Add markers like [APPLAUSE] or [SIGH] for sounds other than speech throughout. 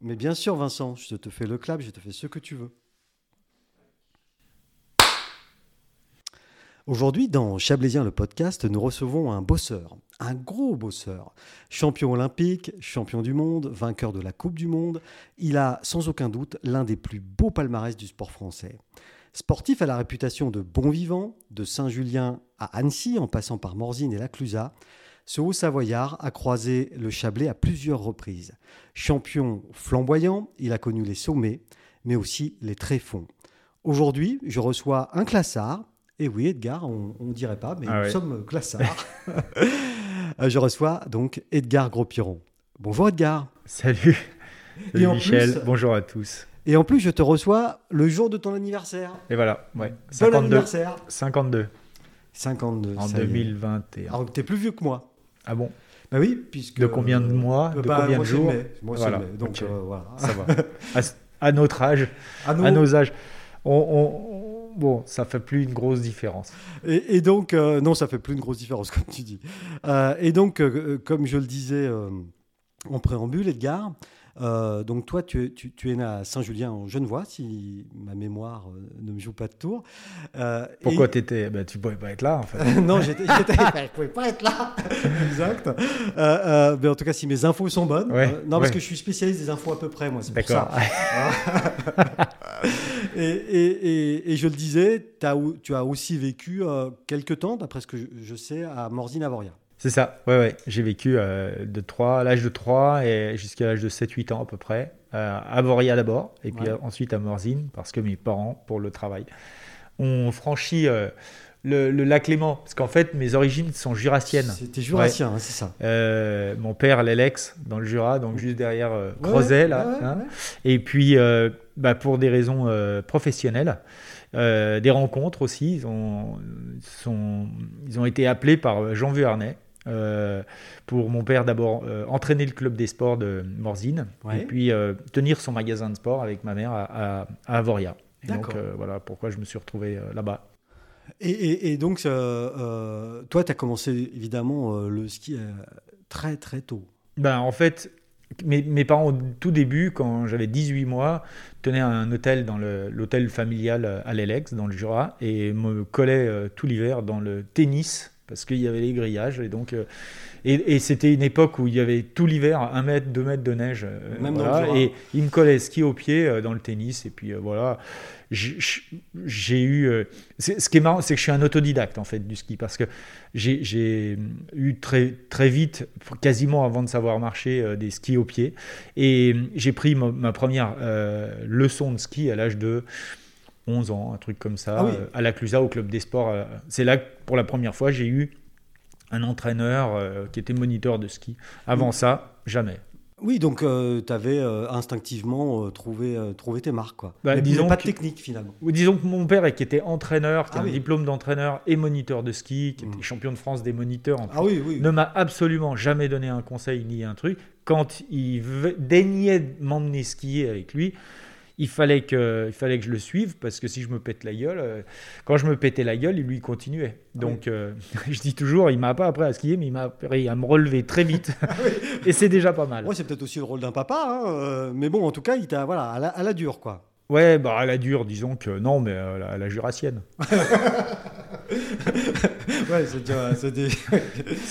Mais bien sûr, Vincent, je te fais le clap, je te fais ce que tu veux. Aujourd'hui, dans Chablaisien le podcast, nous recevons un bosseur, un gros bosseur, champion olympique, champion du monde, vainqueur de la Coupe du Monde. Il a sans aucun doute l'un des plus beaux palmarès du sport français. Sportif à la réputation de bon vivant, de Saint-Julien à Annecy en passant par Morzine et la Clusaz, ce haut savoyard a croisé le Chablais à plusieurs reprises. Champion flamboyant, il a connu les sommets, mais aussi les tréfonds. Aujourd'hui, je reçois un classard, et oui, Edgar, on ne dirait pas, mais Ah nous ouais. sommes classards. [LAUGHS] Euh, je reçois donc Edgar Gros-Piron. Bonjour Edgar. Salut, Et Michel, plus- bonjour à tous. Et en plus, je te reçois le jour de ton anniversaire. Et voilà, ouais, Bon 52, anniversaire. 52 52. en ça y est. 2021. Alors que t'es plus vieux que moi. Ah bon? Bah oui, puisque... De combien de mois Euh, De bah, combien moi, de jours. Moi, Voilà. Donc ok. euh, voilà. Ça va. [LAUGHS] à, à notre âge, À nous- à nos âges, on, on- on- bon, ça fait plus une grosse différence. Et, et donc, euh, non, ça fait plus une grosse différence, [LAUGHS] comme tu dis. Euh, et donc, euh, euh, comme je le disais euh, en préambule, Edgar, euh, donc toi, tu, es- tu, tu es né à Saint-Julien en Genevois, si ma mémoire euh, ne me joue pas de tour. Euh, Pourquoi et- t'étais bah, Tu pouvais pas être là, en fait. [LAUGHS] non, j'étais, j'étais, [LAUGHS] je pouvais pas être là. [LAUGHS] exact. Euh, euh, mais en tout cas, si mes infos sont bonnes. Ouais, euh, non, parce que je suis spécialiste des infos à peu près, moi. C'est pour D'accord. ça. Et, et- et- et je le disais, tu as aussi vécu euh, quelques temps, d'après ce que je, je sais, à Morzine-Avoria. C'est ça, ouais, ouais. J'ai vécu euh, de 3, à l'âge de 3 et jusqu'à l'âge de 7-8 ans à peu près. Euh, à Voria d'abord, et puis Ouais. euh, ensuite à Morzine, parce que mes parents, pour le travail, ont franchi euh, le, le lac Léman. Parce qu'en fait, mes origines sont jurassiennes. C'était jurassien, hein, c'est ça. Mon père, l'Elex, dans le Jura, donc juste derrière Crozet, ouais, là. hein. Et puis, bah, pour des raisons professionnelles, euh, des rencontres aussi, ils ont, sont, ils ont été appelés par Jean Vuarnet. Euh, pour mon père d'abord euh, entraîner le club des sports de Morzine Ouais. et puis euh, tenir son magasin de sport avec ma mère à, à, à Avoria. Et donc voilà pourquoi je me suis retrouvé là-bas. Et, et- et donc, toi, tu as commencé évidemment le ski très très tôt. Ben, en fait, mes, mes parents, au tout début, quand j'avais 18 mois, tenaient un hôtel dans l'hôtel familial à l'Elex, dans le Jura, et me collaient euh, tout l'hiver dans le tennis, parce qu'il y avait les grillages. Et donc, euh, et, et c'était une époque où il y avait tout l'hiver un mètre, deux mètres de neige. euh, Même dans le. Et ils me collaient ski au pied euh, dans le tennis, et puis euh, voilà. J'ai- eu. ce qui est marrant, c'est que je suis un autodidacte en fait du ski parce que j'ai eu très, très vite, quasiment avant de savoir marcher, des skis au pied. Et j'ai pris ma, ma première leçon de ski à l'âge de 11 ans, un truc comme ça, Ah oui. euh, à la Clusaz, au club des sports. euh, C'est là que pour la première fois, j'ai eu un entraîneur euh, qui était moniteur de ski. Avant ça, jamais. Oui, donc tu avais instinctivement euh, trouvé, trouvé tes marques. Quoi. Bah, mais, disons pas de que- technique finalement. Disons que mon père, qui était entraîneur, qui Ah a oui. un diplôme d'entraîneur et moniteur de ski, qui était champion de France des moniteurs en Ah oui, oui. ne m'a absolument jamais donné un conseil ni un truc. Quand il daignait m'emmener skier avec lui, il fallait, que, il fallait que je le suive parce que si je me pète la gueule, euh, quand je me pétais la gueule, il lui continuait. Donc euh, [LAUGHS] je dis toujours, il m'a pas appris à skier, mais il m'a appris à me relever très vite. [LAUGHS] Et c'est déjà pas mal. Ouais, c'est peut-être aussi le rôle d'un papa, hein, euh, mais bon, en tout cas, il t'a voilà, à la, à la dure, quoi. Ouais, bah à la dure, disons que non, mais à la, à la jurassienne. [LAUGHS] Ouais, c'est des-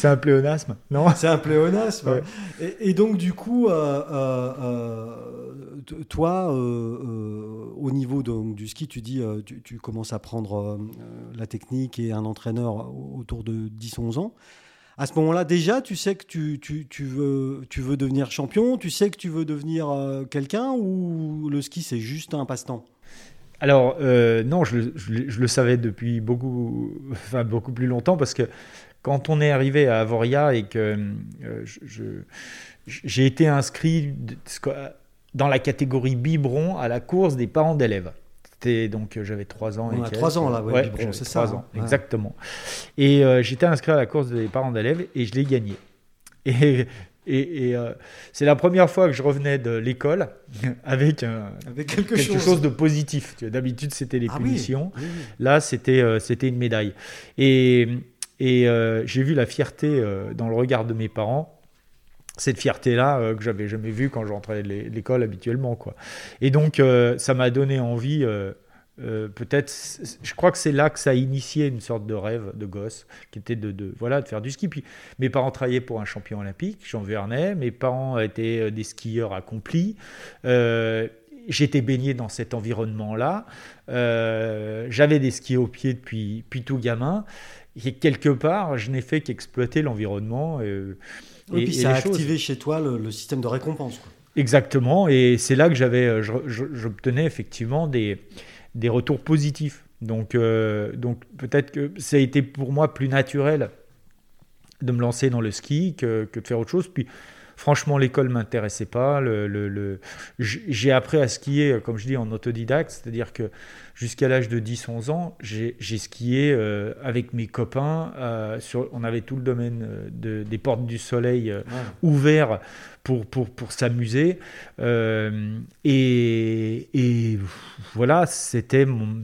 un pléonasme, non? C'est un pléonasme. Ouais. Et, et donc, du coup, euh, euh, euh, toi, euh, euh, au niveau du ski, tu dis, euh, tu, commences à prendre la technique et un entraîneur autour de 10-11 ans. À ce moment-là, déjà, tu sais que tu, tu, veux, tu veux devenir champion, tu sais que tu veux devenir quelqu'un ou le ski, c'est juste un passe-temps? Alors, non, je, le- savais depuis beaucoup, enfin, beaucoup plus longtemps parce que quand on est arrivé à Avoria et que j'ai été inscrit dans la catégorie biberon à la course des parents d'élèves. C'était donc euh, j'avais 3 ans. On et a quelques. trois ans, là, ouais, biberon, j'avais c'est trois ça, ans, hein. Ouais. exactement. Et euh, j'étais inscrit à la course des parents d'élèves et je l'ai gagné. Et, et- et, euh, c'est la première fois que je revenais de l'école [LAUGHS] avec un, Avec quelque, quelque chose. chose. de positif. D'habitude, c'était les Ah punitions. oui, oui. Là, c'était euh, une médaille. Et, et euh, j'ai vu la fierté dans le regard de mes parents cette fierté-là euh, que j'avais jamais vue quand j'entrais l'école habituellement. Quoi. Et donc, euh, ça m'a donné envie, euh, peut-être, je crois que c'est là que ça a initié une sorte de rêve de gosse, qui était de, voilà, de faire du ski. Puis mes parents travaillaient pour un champion olympique, Jean Vernet, mes parents étaient des skieurs accomplis. J'étais baigné dans cet environnement-là. J'avais des skis au pied depuis, tout gamin. Et quelque part, je n'ai fait qu'exploiter l'environnement. Puis ça a activé chez toi le, système de récompense. Exactement, et c'est là que j'avais, euh, j'obtenais effectivement des, des retours positifs. Donc, euh, donc peut-être que ça a été pour moi plus naturel de me lancer dans le ski que, que de faire autre chose. Puis franchement, l'école m'intéressait pas. Le, le, j'ai appris à skier, comme je dis, en autodidacte, c'est-à-dire que jusqu'à l'âge de 10-11 ans, j'ai skié euh, avec mes copains. Euh, sur, on avait tout le domaine euh, de, des portes du soleil ouvert pour, pour, pour s'amuser. Et, et, voilà, c'était mon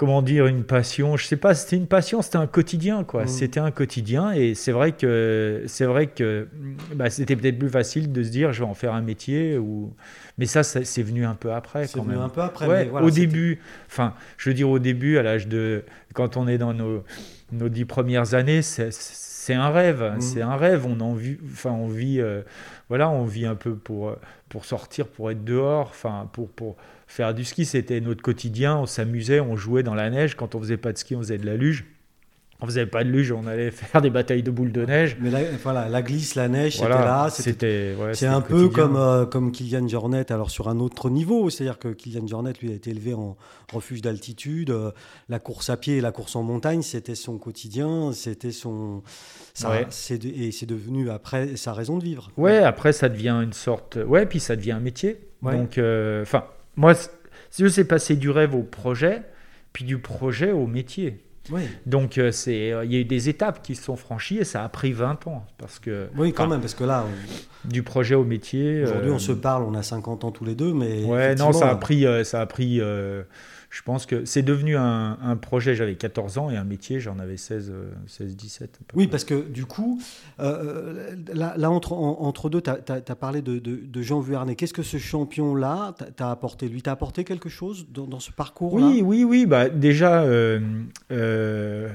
comment dire, une passion. Je sais pas, c'était une passion, c'était un quotidien, quoi. Mmh. C'était un quotidien, et c'est vrai que c'est vrai que bah, c'était peut-être plus facile de se dire, je vais en faire un métier, ou. Mais ça, c'est venu un peu après. C'est venu un peu après. Ouais, au début, enfin, je veux dire au début, à l'âge de, quand on est dans nos nos dix premières années, c'est un rêve, mmh. c'est un rêve. On en vit, enfin, on vit, euh, voilà, on vit un peu pour pour sortir, pour être dehors, enfin, pour pour Faire du ski, c'était notre quotidien. On s'amusait, on jouait dans la neige. Quand on faisait pas de ski, on faisait de la luge. On faisait pas de luge, on allait [LAUGHS] faire des batailles de boules de neige. Mais voilà, la glisse, la neige, c'était là. C'était, c'est un peu comme euh, comme Kylian Jornet, alors sur un autre niveau. C'est-à-dire que Kylian Jornet, lui, a été élevé en refuge d'altitude. Euh, la course à pied et la course en montagne, c'était son quotidien, c'était son. Ça, c'est et c'est devenu après sa raison de vivre. Ouais, après ça devient une sorte. Ouais, puis ça devient un métier. Donc, euh, enfin. Moi, je sais passer du rêve au projet, puis du projet au métier. Oui. Donc, euh, c'est, euh, il y a eu des étapes qui se sont franchies et ça a pris 20 ans. Parce que, oui, quand même, parce que là. Du projet au métier. Aujourd'hui, on se parle, on a 50 ans tous les deux, mais. Ouais, non, ça a pris. ça a pris je pense que c'est devenu un, projet, j'avais 14 ans, et un métier, j'en avais 16, 16 17. Oui, parce que du coup, euh, là, entre, entre deux, tu as, parlé de, de, Jean Vuarnet. Qu'est-ce que ce champion-là t'a apporté? Lui, t'a apporté quelque chose dans, ce parcours-là? Oui, oui, oui. Bah, déjà, euh, euh,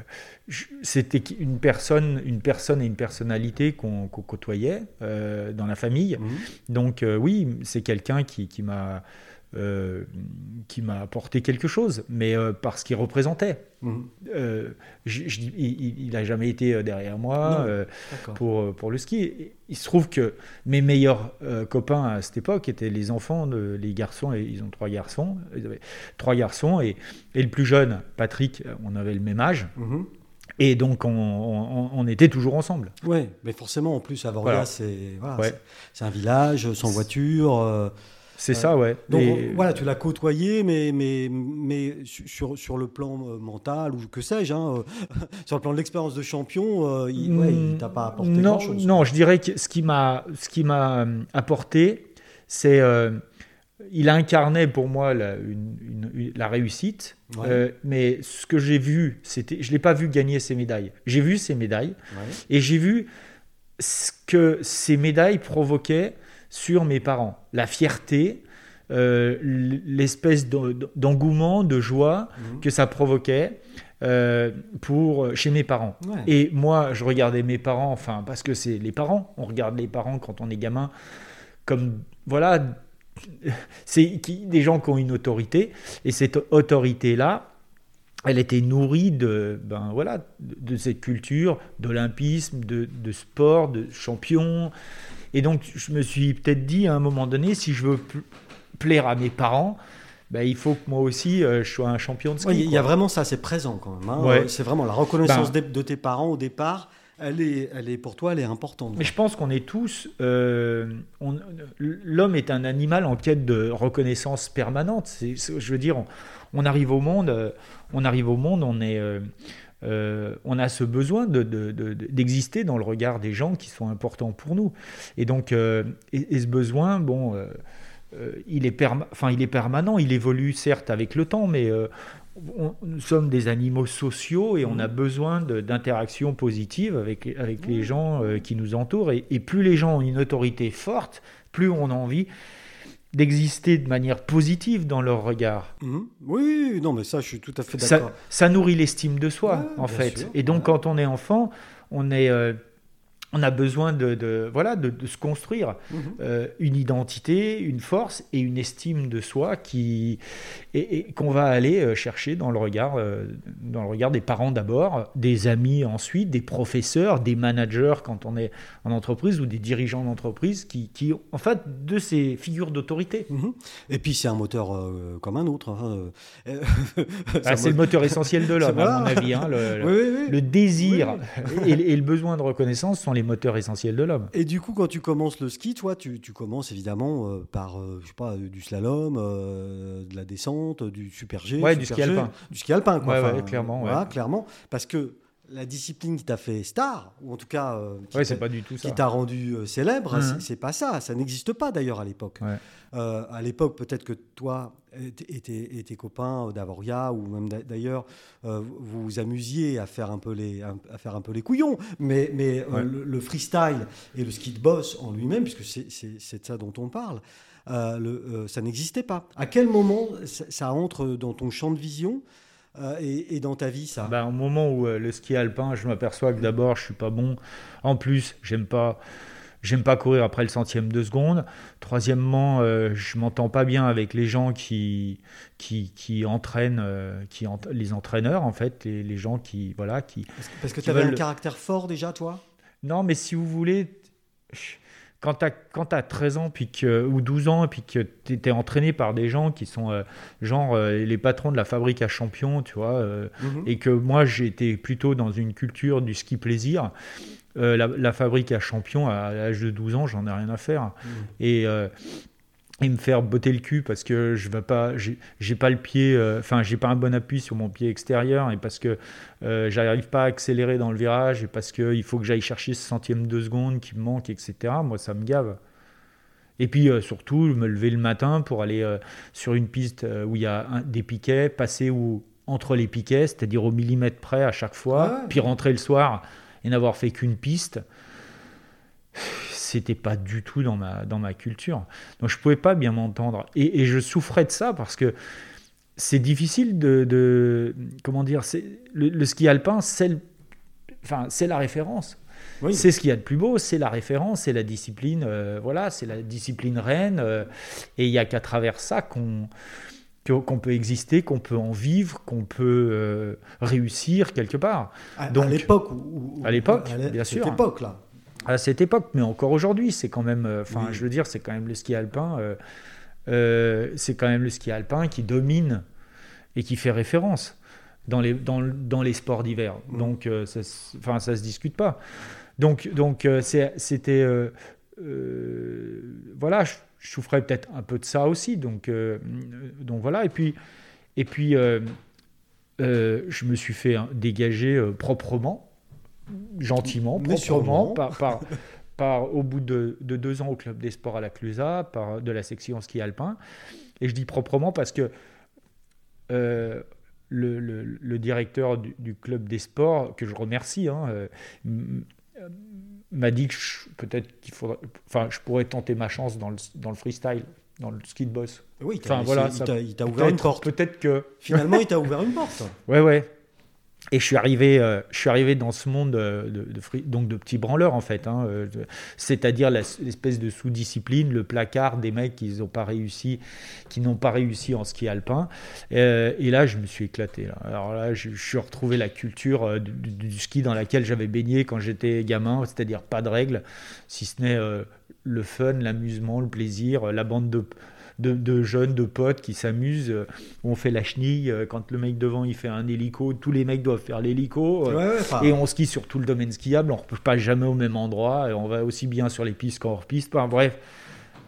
c'était une personne, une personne et une personnalité qu'on côtoyait dans la famille. Mmh. Donc, oui, c'est quelqu'un qui, qui m'a euh, qui m'a apporté quelque chose, mais euh, parce qu'il représentait. Mhm. Euh, il n'a jamais été derrière moi pour, pour le ski. Il se trouve que mes meilleurs copains à cette époque étaient les enfants, de, les garçons, et ils ont trois garçons, ils avaient trois garçons, et, et le plus jeune, Patrick, on avait le même âge. Mhm. Et donc, on, on, était toujours ensemble. Oui, mais forcément, en plus, Avoria, c'est voilà, un village sans voiture. C'est ça, ouais. Donc voilà, tu l'as côtoyé, mais, mais, mais sur, sur le plan euh, mental, ou que sais-je, hein, euh, [LAUGHS] sur le plan de l'expérience de champion, euh, il ne t'a pas apporté non, grand-chose. Non, je dirais que ce qui m'a apporté, c'est. il a incarné pour moi la, une, la réussite, mais ce que j'ai vu, c'était, je ne l'ai pas vu gagner ses médailles. J'ai vu ses médailles, et j'ai vu ce que ces médailles provoquaient sur mes parents. La fierté, euh, l'espèce d'engouement, de joie mhm. que ça provoquait euh, pour chez mes parents. Et moi, je regardais mes parents, enfin parce que c'est les parents. On regarde les parents quand on est gamin comme voilà, [LAUGHS] c'est des gens qui ont une autorité et cette autorité là. Elle était nourrie de, ben voilà, de, cette culture d'olympisme, de, de, sport, de champion, et donc, je me suis peut-être dit à un moment donné, si je veux plaire à mes parents, ben, il faut que moi aussi euh, je sois un champion de ski. Il y a vraiment ça, c'est présent quand même. Hein. C'est vraiment la reconnaissance ben de, tes parents au départ. Elle est, elle est pour toi, elle est importante. Mais je pense qu'on est tous. Euh, l'homme est un animal en quête de reconnaissance permanente. je veux dire, on, arrive au monde, euh, on arrive au monde, on est. Euh, on a ce besoin d'exister dans le regard des gens qui sont importants pour nous. Et donc, euh, et, ce besoin, bon, euh, il, est enfin, il est permanent, il évolue certes avec le temps, mais nous sommes des animaux sociaux et on a Mhm. besoin d'interactions positives avec, avec les gens euh, qui nous entourent. Et, et plus les gens ont une autorité forte, plus on a envie d'exister de manière positive dans leur regard. Mhm. Oui, oui, non, mais ça, je suis tout à fait d'accord. ça nourrit l'estime de soi, Ouais, en fait. sûr, et donc, ouais. quand on est enfant, on, est, euh, on a besoin de, de- voilà, de, de se construire Mhm. euh, une identité, une force et une estime de soi qui, et, et qu'on va aller euh, chercher dans le, regard, euh, dans le regard des parents d'abord, des amis ensuite, des professeurs, des managers quand on est en entreprise ou des dirigeants d'entreprise qui, qui, en fait, de ces figures d'autorité. Mhm. Et puis, c'est un moteur euh, comme un autre. hein, [LAUGHS] Ah, c'est le mo- moteur essentiel de l'homme, à mon avis. hein, le- le- [LAUGHS] Oui, oui, oui. Le désir et, et le besoin de reconnaissance sont les moteurs essentiels de l'homme. Et du coup, quand tu commences le ski, toi, tu, tu commences évidemment euh, par, euh, je sais pas, du slalom, euh, de la descente, du super G, Ouais, du ski alpin. du ski alpin, quoi. Ouais, Enfin, ouais, clairement, Voilà, clairement, parce que la discipline qui t'a fait star, ou en tout cas euh, qui Ouais, t'a- c'est pas du tout ça. qui t'a rendu euh, célèbre, Mhm. c'est- pas ça, ça n'existe pas d'ailleurs à l'époque. Ouais. Euh, à l'époque, peut-être que toi et et tes, et tes copains d'Avoria, ou même d'a- d'ailleurs, vous vous amusiez à faire un peu les, à faire un peu les couillons, mais, mais Ouais. le, le freestyle et le ski de boss en lui-même, puisque c'est- de ça dont on parle, le- ça n'existait pas. À quel moment ça, ça entre dans ton champ de vision euh, et, et dans ta vie, ça Ben, au moment où euh, le ski alpin, je m'aperçois que d'abord, je suis pas bon. En plus, j'aime pas, j'aime pas courir après le centième de seconde. Troisièmement, euh, je m'entends pas bien avec les gens qui, qui, qui entraînent, euh, qui ent- les entraîneurs en fait, les, les gens qui, voilà, qui. Parce que, parce que qui tu avais un veulent- caractère fort déjà, toi? Non, mais si vous voulez. Quand tu as, 13 ans puis que, ou 12 ans et puis que tu étais entraîné par des gens qui sont euh, genre euh, les patrons de la fabrique à champions, tu vois, euh, Mhm. et que moi j'étais plutôt dans une culture du ski plaisir. La, la fabrique à champions à l'âge de 12 ans, j'en ai rien à faire. Mhm. Et, et me faire botter le cul parce que je vais pas, j'ai pas le pied, euh, enfin j'ai pas un bon appui sur mon pied extérieur et parce que euh, j'arrive pas à accélérer dans le virage et parce que il faut que j'aille chercher ce centième de seconde qui me manque, etc. Moi ça me gave. Et puis euh, surtout me lever le matin pour aller sur une piste où il y a un- des piquets, passer où, entre les piquets, c'est-à-dire au millimètre près à chaque fois, ouais. puis rentrer le soir et n'avoir fait qu'une piste. C'était pas du tout dans ma, dans ma culture. Donc je pouvais pas bien m'entendre. Et, et je souffrais de ça parce que c'est difficile de, de- Comment dire le, le ski alpin, c'est, enfin, c'est la référence. Oui. C'est ce qu'il y a de plus beau, c'est la référence, c'est la discipline, euh, voilà, c'est la discipline reine. euh, et il n'y a qu'à travers ça qu'on qu'on peut exister, qu'on peut en vivre, qu'on peut euh, réussir quelque part. À, Donc- l'époque À l'époque, à l'é- bien cette sûr. époque-là. À cette époque, mais encore aujourd'hui, c'est quand même, euh, enfin, Oui. je veux dire, c'est quand même le ski alpin, euh, euh, c'est quand même le ski alpin qui domine et qui fait référence dans les, dans, dans les sports d'hiver. Donc, euh, ça, enfin, ça se discute pas. Donc, donc c'était, voilà, je, je souffrais peut-être un peu de ça aussi. Donc, donc voilà. Et puis, et puis, je me suis fait hein, dégager proprement, gentiment, Mais proprement, sûrement. par, par, [LAUGHS] par- au bout de, de deux ans au club des sports à la Clusa, par de la section ski alpin. Et je dis proprement parce que euh, le, le- le directeur du, du club des sports, que je remercie, hein, euh, m'a dit que peut-être qu'il faudrait, enfin, je pourrais tenter ma chance dans le, dans le freestyle, dans le ski de boss. Oui, Enfin, voilà, il t'a- ouvert une porte. peut-être que Finalement, [LAUGHS] il t'a ouvert une porte. Ouais, ouais. Et je suis arrivé, euh, je suis arrivé dans ce monde euh, de, donc de petits branleurs en fait, hein, euh, c'est-à-dire l'espèce de sous-discipline, le placard des mecs qui n'ont pas réussi, pas réussi en ski alpin. Et là, je me suis éclaté. Alors là, je, suis retrouvé la culture du, ski dans laquelle j'avais baigné quand j'étais gamin, c'est-à-dire pas de règles, si ce n'est le fun, l'amusement, le plaisir, la bande de de, de jeunes, de potes qui s'amusent. euh, On fait la chenille. euh, Quand le mec devant il fait un hélico, tous les mecs doivent faire l'hélico. euh, Ouais, ouais, enfin, Et on skie sur tout le domaine skiable. On ne repose pas jamais au même endroit. Et on va aussi bien sur les pistes qu'en hors piste. Enfin, bref,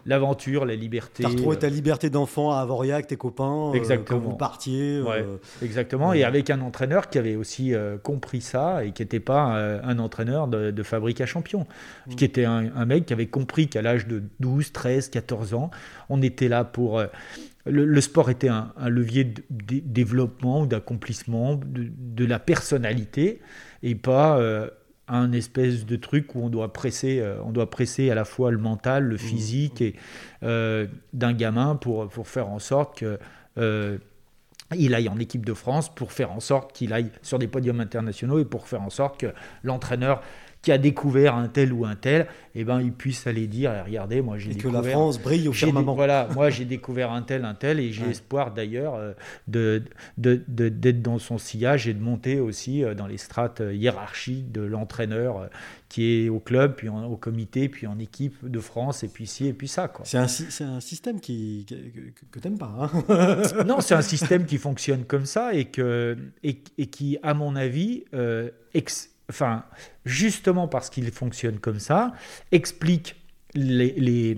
l'aventure, la liberté. T'as retrouvé ta liberté d'enfant à Avoria avec tes copains. Exactement. quand vous partiez. Ouais, exactement. Et avec un entraîneur qui avait aussi compris ça et qui n'était pas un entraîneur de, fabrique à champions, mm. qui était un, mec qui avait compris qu'à l'âge de 12, 13, 14 ans, on était là pour le, sport était un, levier de, développement ou d'accomplissement de, la personnalité et pas euh, un espèce de truc où on doit presser, euh, on doit presser à la fois le mental, le mmh. physique et euh, d'un gamin pour, pour faire en sorte que il aille en équipe de France pour faire en sorte qu'il aille sur des podiums internationaux et pour faire en sorte que l'entraîneur qui a découvert un tel ou un tel, eh ben, il puisse aller dire, eh, regardez, moi j'ai découvert... que la France brille au firmament. voilà, moi j'ai découvert un tel, un tel, et j'ai espoir d'ailleurs euh, de, d'être dans son sillage et de monter aussi euh, dans les strates euh, hiérarchiques de l'entraîneur qui est au club, puis au comité, puis en équipe de France, et puis ci, et puis ça. C'est un, un, système qui, que, tu n'aimes pas. Hein [LAUGHS] non, c'est un système qui fonctionne comme ça et, que, et, et qui, à mon avis, ex, enfin, justement parce qu'il fonctionne comme ça, explique les,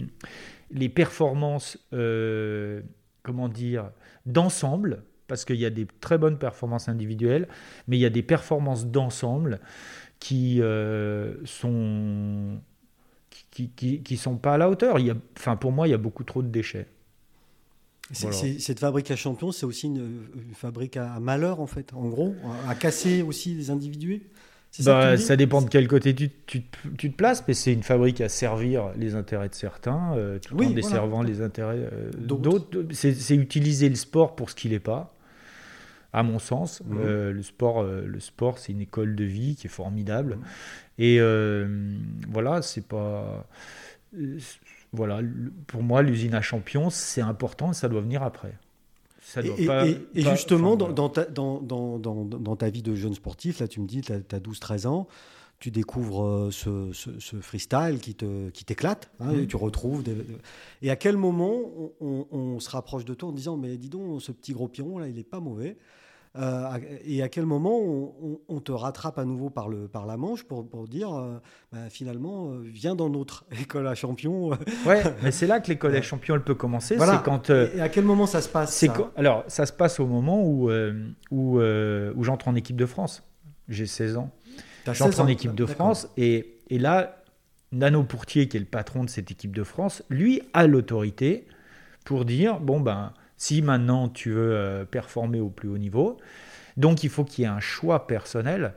les, performances, euh, comment dire, d'ensemble, parce qu'il y a des très bonnes performances individuelles, mais il y a des performances d'ensemble qui euh, sont qui, qui, sont pas à la hauteur. Il y a, enfin, pour moi, il y a beaucoup trop de déchets. Cette fabrique à champions, c'est aussi une, fabrique à malheur, en fait, en gros, à casser aussi les individus bah, ça, dépend de quel côté tu, tu, te places, mais c'est une fabrique à servir les intérêts de certains, euh, tout en desservant les intérêts euh, d'autres. C'est utiliser le sport pour ce qu'il n'est pas, à mon sens. Mhm. Euh, le sport, le sport c'est une école de vie qui est formidable. Mhm. Et voilà, c'est pas. Voilà, pour moi, l'usine à champions, c'est important, ça doit venir après et, justement, dans, ta, dans, dans, dans, ta vie de jeune sportif, là, tu me dis, tu as, 12-13 ans, tu découvres euh, ce, ce, freestyle qui t'éclate, qui hein, mmh. tu retrouves. Et à quel moment on, se rapproche de toi en disant, mais dis donc, ce petit gros piron, là, il n'est pas mauvais euh, et à quel moment on, te rattrape à nouveau par, le, par la manche pour, pour dire euh, bah, finalement, euh, viens dans notre [LAUGHS] école à champion [LAUGHS] Ouais, mais c'est là que l'école à champion elle peut commencer. C'est quand, et à quel moment ça se passe ça Alors, ça se passe au moment où, où, où j'entre en équipe de France. J'ai 16 ans. J'entre en équipe de France et, et là, Nano Pourtier, qui est le patron de cette équipe de France, lui a l'autorité pour dire bon ben si maintenant tu veux euh, performer au plus haut niveau. Donc il faut qu'il y ait un choix personnel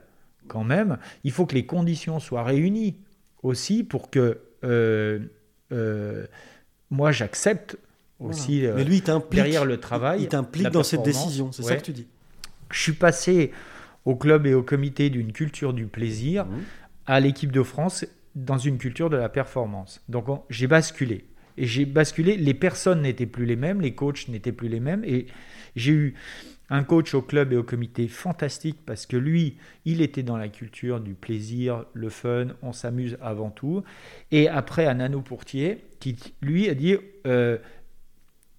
quand même. Il faut que les conditions soient réunies aussi pour que euh, euh, moi j'accepte aussi Mais lui, derrière le travail. Il t'implique dans cette décision, c'est ça que tu dis. Je suis passé au club et au comité d'une culture du plaisir mmh. à l'équipe de France dans une culture de la performance. Donc j'ai basculé. Et j'ai basculé, les personnes n'étaient plus les mêmes, les coachs n'étaient plus les mêmes. Et j'ai eu un coach au club et au comité fantastique parce que lui, il était dans la culture du plaisir, le fun, on s'amuse avant tout. Et après, un Nano Pourtier qui, lui, a dit euh,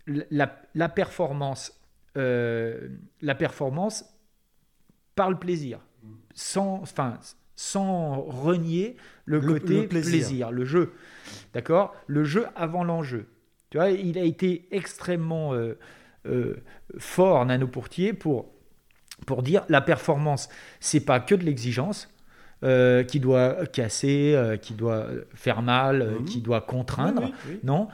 la, performance, euh, la performance par le plaisir, sans, enfin, sans renier le, côté plaisir. le jeu. D'accord? Le jeu avant l'enjeu. Tu vois, il a été extrêmement euh, euh, fort, Nano Pourtier, pour, pour dire la performance, c'est pas que de l'exigence. Euh, qui doit casser, qui doit faire mal, mhm. qui doit contraindre. Non,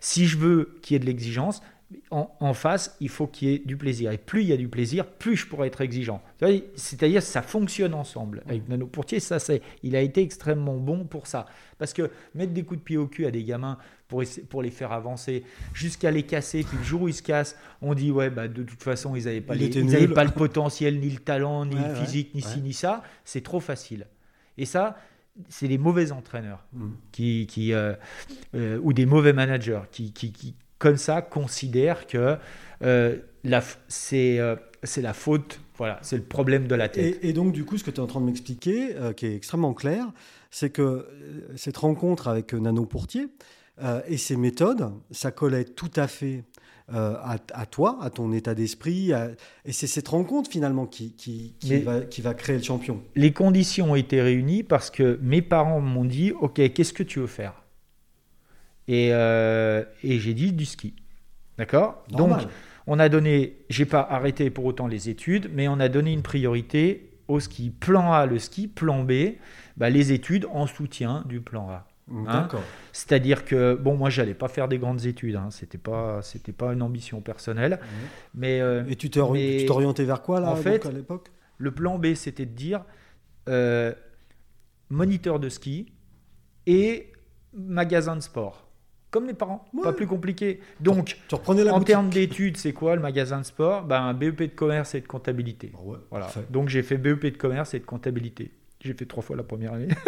si je veux qu'il y ait de l'exigence, en, face, il faut qu'il y ait du plaisir. Et plus il y a du plaisir, plus je pourrais être exigeant. C'est-à-dire ça fonctionne ensemble. Avec Nano Pourtier, ça, c'est, il a été extrêmement bon pour ça. Parce que mettre des coups de pied au cul à des gamins pour, pour les faire avancer, jusqu'à les casser, puis le jour où ils se cassent, on dit ouais, bah, de toute façon, ils n'avaient pas, pas le potentiel, ni le talent, ni le physique, ni ci, ni ça. C'est trop facile. Et ça, c'est des mauvais entraîneurs mm. qui, qui euh, euh, ou des mauvais managers qui, qui, qui comme ça, considère que euh, c'est euh, c'est la faute, voilà, c'est le problème de la tête. Et, donc, du coup, ce que tu es en train de m'expliquer, euh, qui est extrêmement clair, c'est que cette rencontre avec Nano Pourtier et ses méthodes, ça collait tout à fait à, toi, à ton état d'esprit. Et c'est cette rencontre finalement qui, qui, qui, va, qui, va, créer le champion. Les conditions ont été réunies parce que mes parents m'ont dit Ok, qu'est-ce que tu veux faire? Et, euh, et j'ai dit du ski. D'accord? Donc, on a donné, j'ai pas arrêté pour autant les études, mais on a donné une priorité au ski. Plan A, le ski. Plan B, bah, les études en soutien du plan A. Hein? D'accord. C'est-à-dire que, bon, moi, j'allais pas faire des grandes études. Hein. C'était pas, c'était pas une ambition personnelle. Mais euh, Et tu t'es orienté vers quoi là en fait, à l'époque? le plan B, c'était de dire euh, moniteur de ski et magasin de sport. Comme mes parents, pas plus compliqué. Donc, Tu reprenais la en termes d'études, c'est quoi le magasin de sport? Ben, Un BEP de commerce et de comptabilité. Ah ouais, Voilà. parfait. Donc, j'ai fait BEP de commerce et de comptabilité. J'ai fait trois fois la première année. [LAUGHS]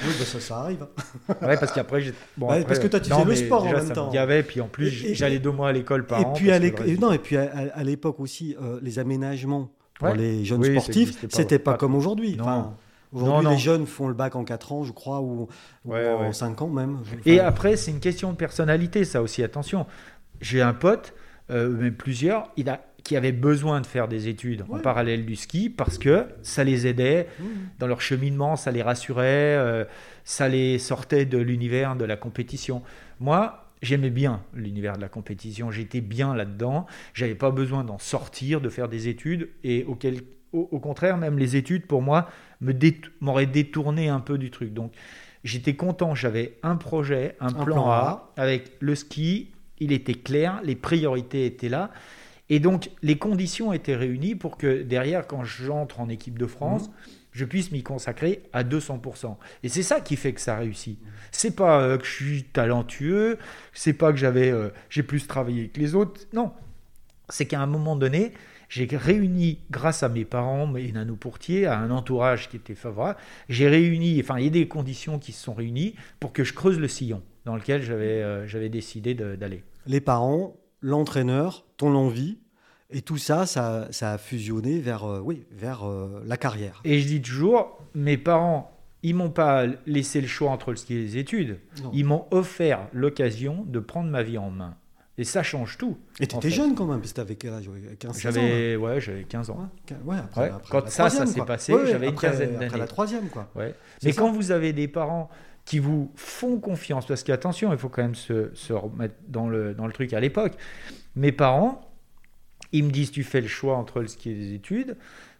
Oui, bah, ça, ça arrive. [LAUGHS] ouais, parce qu'après, j'ai. Bon, parce que toi, tu faisais le sport en même temps. Me gavait, puis en plus, j'allais deux mois à l'école par et an. puis à non et puis à, l'époque aussi euh, les aménagements pour Ouais. les jeunes Oui, sportifs c'était pas, Pas- comme aujourd'hui Non. enfin, aujourd'hui les jeunes font le bac en 4 ans je crois ou, ou Ouais, en ouais. 5 ans même Enfin, Et après, c'est une question de personnalité, ça aussi, attention. J'ai un pote, euh, même plusieurs, il a, qui avaient besoin de faire des études en parallèle du ski parce que ça les aidait mmh. dans leur cheminement, ça les rassurait, euh, ça les sortait de l'univers de la compétition. Moi, j'aimais bien l'univers de la compétition, j'étais bien là-dedans, j'avais pas besoin d'en sortir, de faire des études, et auquel, au, au contraire, même les études, pour moi, m'auraient détourné un peu du truc. Donc, j'étais content, j'avais un projet, un, plan, plan A, avec le ski, il était clair, les priorités étaient là. Et donc, les conditions étaient réunies pour que derrière, quand j'entre en équipe de France, je puisse m'y consacrer à 200%. Et c'est ça qui fait que ça réussit. C'est pas euh, que je suis talentueux, c'est pas que j'avais, euh, j'ai plus travaillé que les autres. Non, c'est qu'à un moment donné, j'ai réuni, grâce à mes parents, mes nanopourtiers, à un entourage qui était favorable, j'ai réuni, enfin, il y a des conditions qui se sont réunies pour que je creuse le sillon dans lequel j'avais euh, décidé d'aller. les parents l'entraîneur ton envie et tout ça ça, ça a fusionné vers euh, oui vers euh, la carrière Et je dis toujours, mes parents, ils m'ont pas laissé le choix entre le ski et les études. Non. Ils m'ont offert l'occasion de prendre ma vie en main. Et ça change tout. et t'étais fait. jeune quand même parce que t'avais quel âge? 15 16 ans là J'avais ouais, j'avais 15 ans. Ouais, après, Ouais, après quand la ça, ça s'est passé, Ouais, j'avais une après- quinzaine Après d'années. la troisième, quoi. Ouais. Mais ça. quand vous avez des parents qui vous font confiance, parce qu'attention, il faut quand même se, se remettre dans le, dans le truc à l'époque. Mes parents, ils me disent tu fais le choix entre le ski et les études.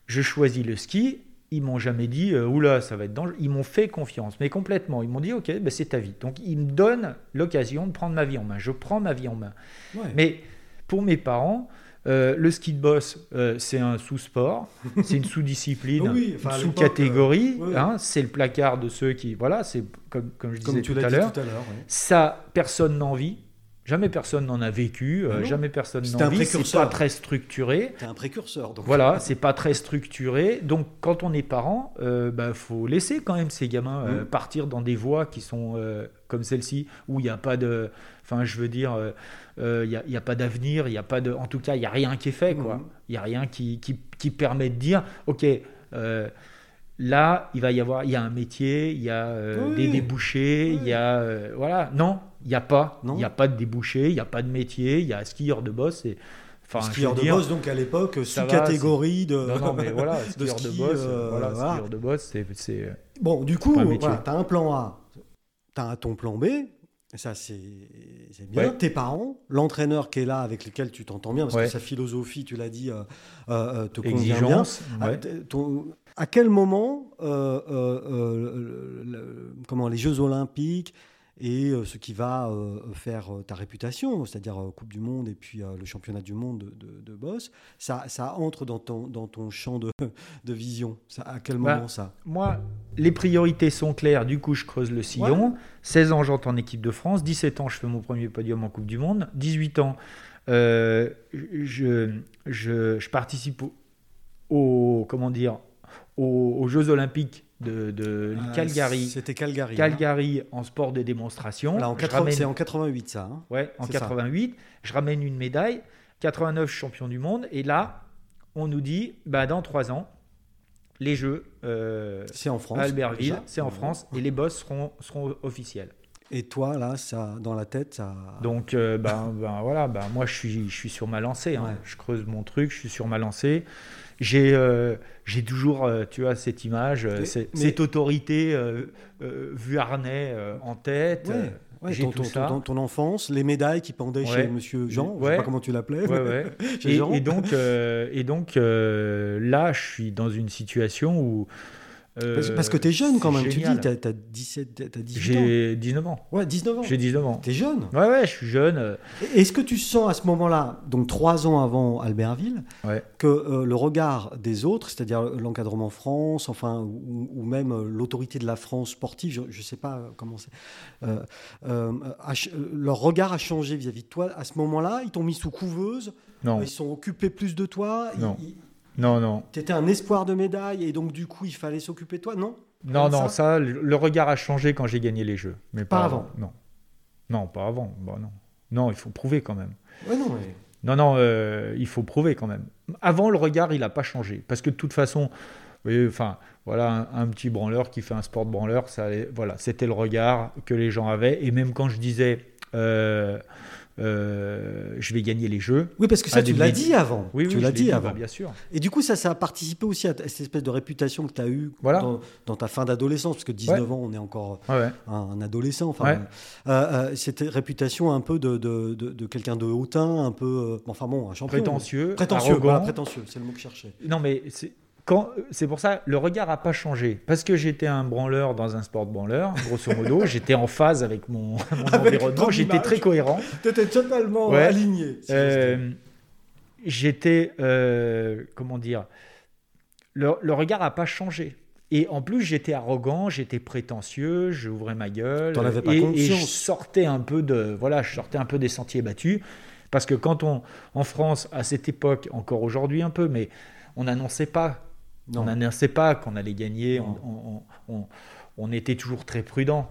Je choisis le ski. Ils m'ont jamais dit euh, oula ça va être dangereux. Ils m'ont fait confiance, mais complètement. Ils m'ont dit ok ben c'est ta vie. Donc ils me donnent l'occasion de prendre ma vie en main. Je prends ma vie en main. Ouais. Mais pour mes parents, euh, le ski de boss, euh, c'est un sous-sport, c'est une sous-discipline, [LAUGHS] Oui, enfin, à une sous-catégorie. ouais. hein, c'est le placard de ceux qui. Voilà, c'est comme, comme je disais Comme tu tout à dit l'heure. tout à l'heure. ouais. Ça, personne n'en vit. Jamais personne n'en a vécu, euh, jamais personne n'en vit. C'est précurseur. pas très structuré. T'es un précurseur. Donc. Voilà, c'est pas très structuré. Donc, quand on est parent, il bah, faut laisser quand même ces gamins euh, Mhm. partir dans des voies qui sont euh, comme celle-ci, où il n'y a pas de. Enfin, je veux dire, euh, euh, il n'y a, pas d'avenir, il a pas de. En tout cas, il n'y a rien qui est fait, quoi. Mhm. Il n'y a rien qui, qui, qui permet de dire, OK, euh, là, il va y avoir. Il y a un métier, il y a euh, Oui. des débouchés, il y a. euh, voilà. Non, il n'y a pas. Il n'y a pas de débouchés, il n'y a pas de métier, il y a skieur de boss. Et, enfin, Skieur de dire, boss, donc à l'époque, sous-catégorie de. non, non, mais voilà, [LAUGHS] de skieur de, ski, boss, euh, voilà, voilà. skieur de boss, c'est, c'est, euh, Bon, du coup, voilà, t'as un plan A, t'as ton plan B. Ça, c'est bien. Ouais. Tes parents, l'entraîneur qui est là, avec lequel tu t'entends bien, parce Ouais. que sa philosophie, tu l'as dit, euh, euh, te convient bien. exigence. À, ton- à quel moment, comment les Jeux Olympiques et euh, ce qui va euh, faire euh, ta réputation, c'est-à-dire Coupe du Monde et puis le championnat du monde de, de, de boss, ça, ça entre dans ton, dans ton champ de, [LAUGHS] de vision. Ça, à quel Bah, moment ça? Moi, les priorités sont claires, du coup, je creuse le sillon. 16 ans, j'entre en équipe de France. 17 ans, je fais mon premier podium en Coupe du Monde. 18 ans, euh, je, je, je participe au, au- comment dire, aux, aux Jeux Olympiques de, de Euh, Calgary. C'était Calgary. hein. Calgary en sport de démonstration. Là, en Je 80 ramène- C'est en 88, ça. hein Ouais, en C'est ça. 88, je ramène une médaille. 89, champion du monde. Et là, on nous dit, bah, dans trois ans, les Jeux euh, c'est en France. à Albertville, c'est en France, et les boss seront, seront officiels. Et toi, là, ça, dans la tête, ça. Donc, euh, ben, ben, voilà, ben, moi, je suis, je suis sur ma lancée. hein. Ouais. Je creuse mon truc, je suis sur ma lancée. J'ai euh, j'ai toujours, euh, tu vois, cette image, euh, Mais- cette, mais- cette autorité euh, euh, en tête. Ouais. Ouais, j'ai ton, tout ton- ça. ton- ton enfance, les médailles qui pendaient Ouais. chez Monsieur Jean, je sais pas comment tu l'appelais. [LAUGHS] Et, donc, et donc là, je suis dans une situation où. Euh, Parce, parce que tu es jeune quand même, génial. tu dis, tu as, 17, t'as 18 ans. J'ai 19 ans. Ouais, 19 ans. J'ai 19 ans. Tu es jeune. Ouais, ouais, je suis jeune. euh, Est-ce que tu sens à ce moment-là, donc trois ans avant Albertville, Ouais. que euh, le regard des autres, c'est-à-dire l'encadrement France, enfin, ou, ou même euh, l'autorité de la France sportive, je ne sais pas euh, comment c'est, euh, euh, euh, leur regard a changé vis-à-vis de toi à ce moment-là Ils t'ont mis sous couveuse Non, Ils sont occupés plus de toi Non. Non, non. Tu étais un espoir de médaille et donc du coup il fallait s'occuper de toi Non? Non, non, ça? ça, le regard a changé quand j'ai gagné les Jeux. Mais Pas pas, avant. Non. Non, pas avant. Bon, non. non, il faut prouver quand même. Ouais, non, mais... Non, non, euh, il faut prouver quand même. Avant, le regard, il n'a pas changé. Parce que de toute façon, oui, enfin, voilà, un, un petit branleur qui fait un sport de branleur, ça, voilà, c'était le regard que les gens avaient. Et même quand je disais, euh, euh, je vais gagner les Jeux. Oui, parce que ça, tu l'as dit avant. Oui, tu oui, l'as je l'ai dit avant. bien sûr. Et du coup, ça, ça a participé aussi à, cette espèce de réputation que tu as eue Voilà. dans, dans ta fin d'adolescence, parce que 19 ans, on est encore Ouais, ouais. un, un adolescent. Enfin, euh, euh, cette réputation un peu de, de, de, de quelqu'un de hautain, un peu. enfin bon, un champion. Prétentieux, Prétentieux, voilà, prétentieux, c'est le mot que je cherchais. Non, mais c'est c'est pour ça le regard n'a pas changé parce que j'étais un branleur dans un sport de branleur grosso modo [LAUGHS] j'étais en phase avec mon, mon Avec environnement j'étais très cohérent Tu étais totalement Ouais. aligné. si. Euh, j'étais euh, comment dire le, le regard n'a pas changé et en plus j'étais arrogant j'étais prétentieux j'ouvrais ma gueule T'en avais pas et, et je sortais un peu de voilà je sortais un peu des sentiers battus parce que quand on en France à cette époque encore aujourd'hui un peu mais on n'annonçait pas Non. on n'annonçait pas qu'on allait gagner, on, on- on- on était toujours très prudent.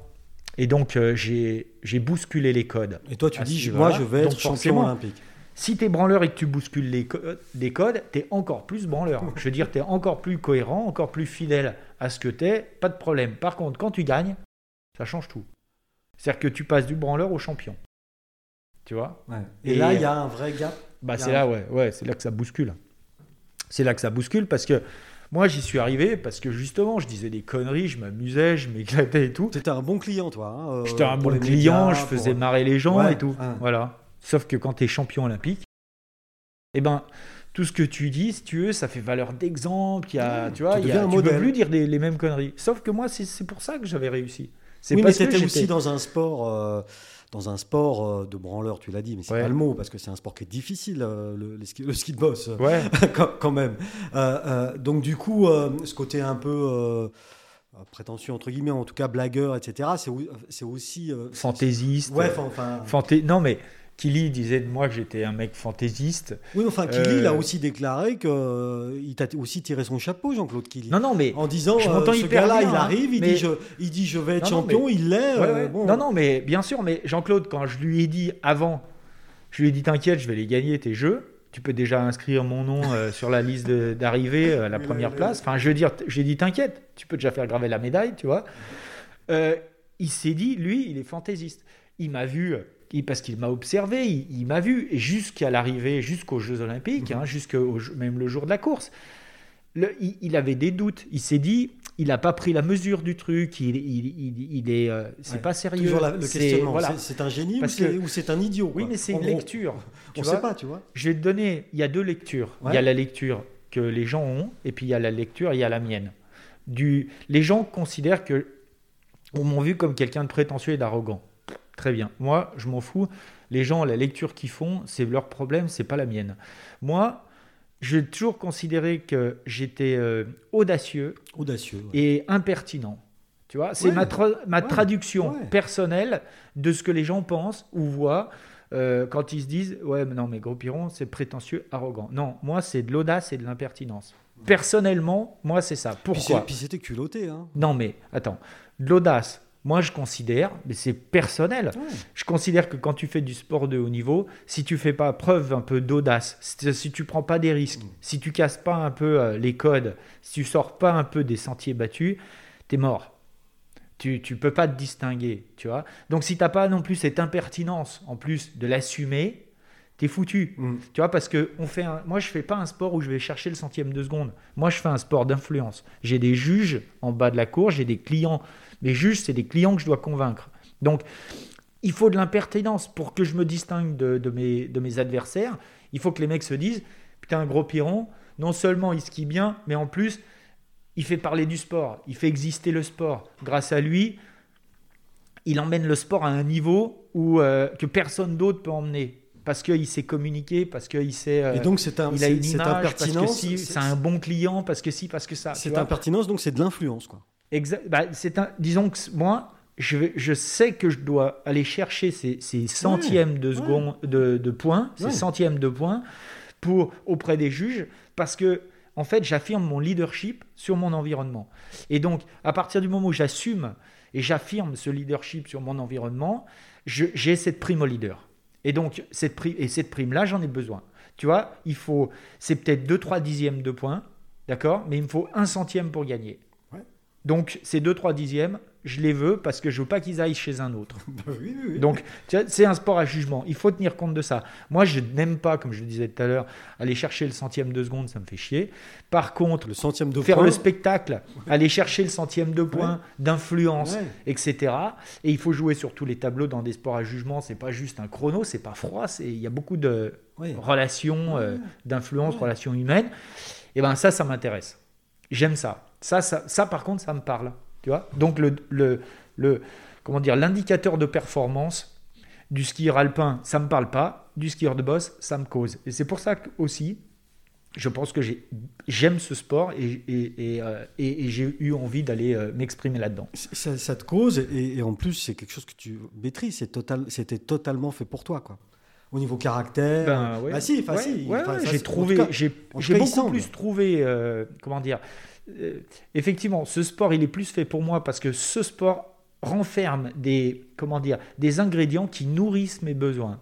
Et donc, euh, j'ai bousculé les codes. Et toi, tu dis, moi, je vais Donc, être champion olympique. Si tu es branleur et que tu bouscules les, co- les codes, tu es encore plus branleur. [LAUGHS] Je veux dire, tu es encore plus cohérent, encore plus fidèle à ce que tu es, pas de problème. Par contre, quand tu gagnes, ça change tout. C'est-à-dire que tu passes du branleur au champion. Tu vois? Ouais. Et, Et- là, il y a un vrai gap. bah, c'est un- là, ouais, ouais, c'est là que ça bouscule. C'est là que ça bouscule parce que moi, j'y suis arrivé parce que justement, je disais des conneries, je m'amusais, je m'éclatais et tout. C'était un bon client, toi. hein, euh, J'étais un bon client, médias, je pour- faisais marrer les gens Ouais, et tout. ouais. Voilà. Sauf que quand tu es champion olympique, eh ben, tout ce que tu dis, si tu veux, ça fait valeur d'exemple. Il y a, Ouais, tu vois, il y a, un tu peux plus dire des- les mêmes conneries. Sauf que moi, c'est pour ça que j'avais réussi. C'est Oui, mais que c'était j'étais- aussi dans un sport, euh, dans un sport euh, de branleur, tu l'as dit, mais c'est Ouais. pas le mot parce que c'est un sport qui est difficile, euh, le, ski, le ski de boss, euh, Ouais. [LAUGHS] quand, même. Donc du coup, ce côté un peu prétentieux entre guillemets, en tout cas blagueur, etc. C'est au- c'est aussi euh, Fantaisiste. Ouais, enfin, Fantai- Non, mais Killy disait de moi que j'étais un mec fantaisiste. oui, enfin, Killy, Euh, a aussi déclaré que euh, t'a aussi tiré son chapeau, Jean-Claude Killy. Non, non, mais En disant, Je euh, ce gars-là, il hein, arrive, il, mais- dit je, il dit je vais être Non, non, champion, mais- il l'est. Ouais, euh, bon. Non, non, mais bien sûr, mais Jean-Claude, quand je lui ai dit avant, je lui ai dit T'inquiète, je vais les gagner tes jeux. Tu peux déjà inscrire mon nom euh, [LAUGHS] sur la liste d'arrivée à la première place. Enfin, je veux dire, j'ai dit T'inquiète, tu peux déjà faire graver la médaille, tu vois. Il s'est dit, lui, il est fantaisiste. Il m'a vu, parce qu'il m'a observé, il, il m'a vu, jusqu'à l'arrivée, jusqu'aux Jeux Olympiques, Mhm. hein, jusqu'au même le jour de la course. Le- il, il avait des doutes. Il s'est dit, il n'a pas pris la mesure du truc. Il, il, est, euh, c'est Ouais. pas sérieux. Toujours la- le C'est- questionnement. voilà. C'est- un génie ou Parce c'est que- ou c'est un idiot Oui, quoi, mais c'est une gros. lecture. [LAUGHS] tu On vois. sait pas, tu vois. Je vais te donner, il y a deux lectures. Il y a la lecture que les gens ont, et puis il y a la lecture, il y a la mienne. Du, les gens considèrent que on m'ont vu comme quelqu'un de prétentieux et d'arrogant. Très bien. Moi, je m'en fous. Les gens, la lecture qu'ils font, c'est leur problème, c'est pas la mienne. Moi, j'ai toujours considéré que j'étais euh, audacieux Audacieux. ouais. et impertinent. Tu vois, c'est Ouais. ma, tra- ma Ouais. traduction personnelle de ce que les gens pensent ou voient euh, quand ils se disent Ouais, mais non, mais Gros Piron, c'est prétentieux, arrogant. Non, moi, c'est de l'audace et de l'impertinence. Personnellement, moi, c'est ça. Pourquoi? Puis c'était culotté. Hein. Non, mais attends, de l'audace, moi, je considère, mais c'est personnel. Je considère que quand tu fais du sport de haut niveau, si tu fais pas preuve un peu d'audace, si si tu prends pas des risques, Mm. si tu casses pas un peu euh, les codes, si tu sors pas un peu des sentiers battus, t'es mort. Tu tu peux pas te distinguer, tu vois. Donc si t'as pas non plus cette impertinence, en plus de l'assumer, t'es foutu. Mm. Tu vois, parce que on fait un... moi, je fais pas un sport où je vais chercher le centième de seconde. Moi, je fais un sport d'influence. J'ai des juges en bas de la cour, j'ai des clients. Les juges, c'est des clients que je dois convaincre. Donc, il faut de l'impertinence pour que je me distingue de, de mes, de mes adversaires. Il faut que les mecs se disent Putain, un gros piron, non seulement il skie bien, mais en plus, il fait parler du sport, il fait exister le sport. Grâce à lui, il emmène le sport à un niveau où, euh, que personne d'autre peut emmener. Parce qu'il sait communiquer, parce qu'il sait. euh, Et donc, c'est un, il a une parce que impertinence. si, c'est un bon client, parce que si, parce que ça. Cette impertinence, donc, c'est de l'influence, quoi. Exact. bah, c'est un. Disons que moi, je, vais- je sais que je dois aller chercher ces, ces centièmes de de, de points, ces centièmes de points pour auprès des juges, parce que en fait, j'affirme mon leadership sur mon environnement. Et donc, à partir du moment où j'assume et j'affirme ce leadership sur mon environnement, j'ai cette prime au leader. Et donc, cette prime, et cette prime-là, j'en ai besoin. Tu vois, il faut, c'est peut-être 2-3 dixièmes de points, d'accord Mais il me faut un centième pour gagner. Ouais. Donc, ces 2-3 dixièmes, je les veux parce que je veux pas qu'ils aillent chez un autre. [LAUGHS] oui, oui, oui. Donc, c'est un sport à jugement. Il faut tenir compte de ça. Moi, je n'aime pas, comme je le disais tout à l'heure, aller chercher le centième de seconde, ça me fait chier. Par contre, le centième de faire point. le spectacle, aller chercher le centième de point, d'influence, Ouais. etc. Et il faut jouer sur tous les tableaux dans des sports à jugement. C'est pas juste un chrono, c'est pas froid. Il y a beaucoup de Ouais. relations, euh, d'influence, relations humaines. Et ben ça, ça m'intéresse. J'aime ça. Ça, ça. ça, par contre, ça me parle. Tu vois Donc le, le, le comment dire l'indicateur de performance du skieur alpin, ça me parle pas. Du skieur de boss, ça me cause. Et c'est pour ça que, aussi, je pense que j'ai- j'aime ce sport et, et, et, euh, et- j'ai eu envie d'aller euh, m'exprimer là-dedans. Ça, ça te cause, et, en plus, c'est quelque chose que tu maîtrises. Total, c'était totalement fait pour toi, quoi. Au niveau caractère. Ben, ouais. Ah si, Ouais, si. ouais, j'ai trouvé, j'ai beaucoup plus trouvé, euh, comment dire, euh, effectivement, ce sport, il est plus fait pour moi parce que ce sport renferme des, comment dire, des ingrédients qui nourrissent mes besoins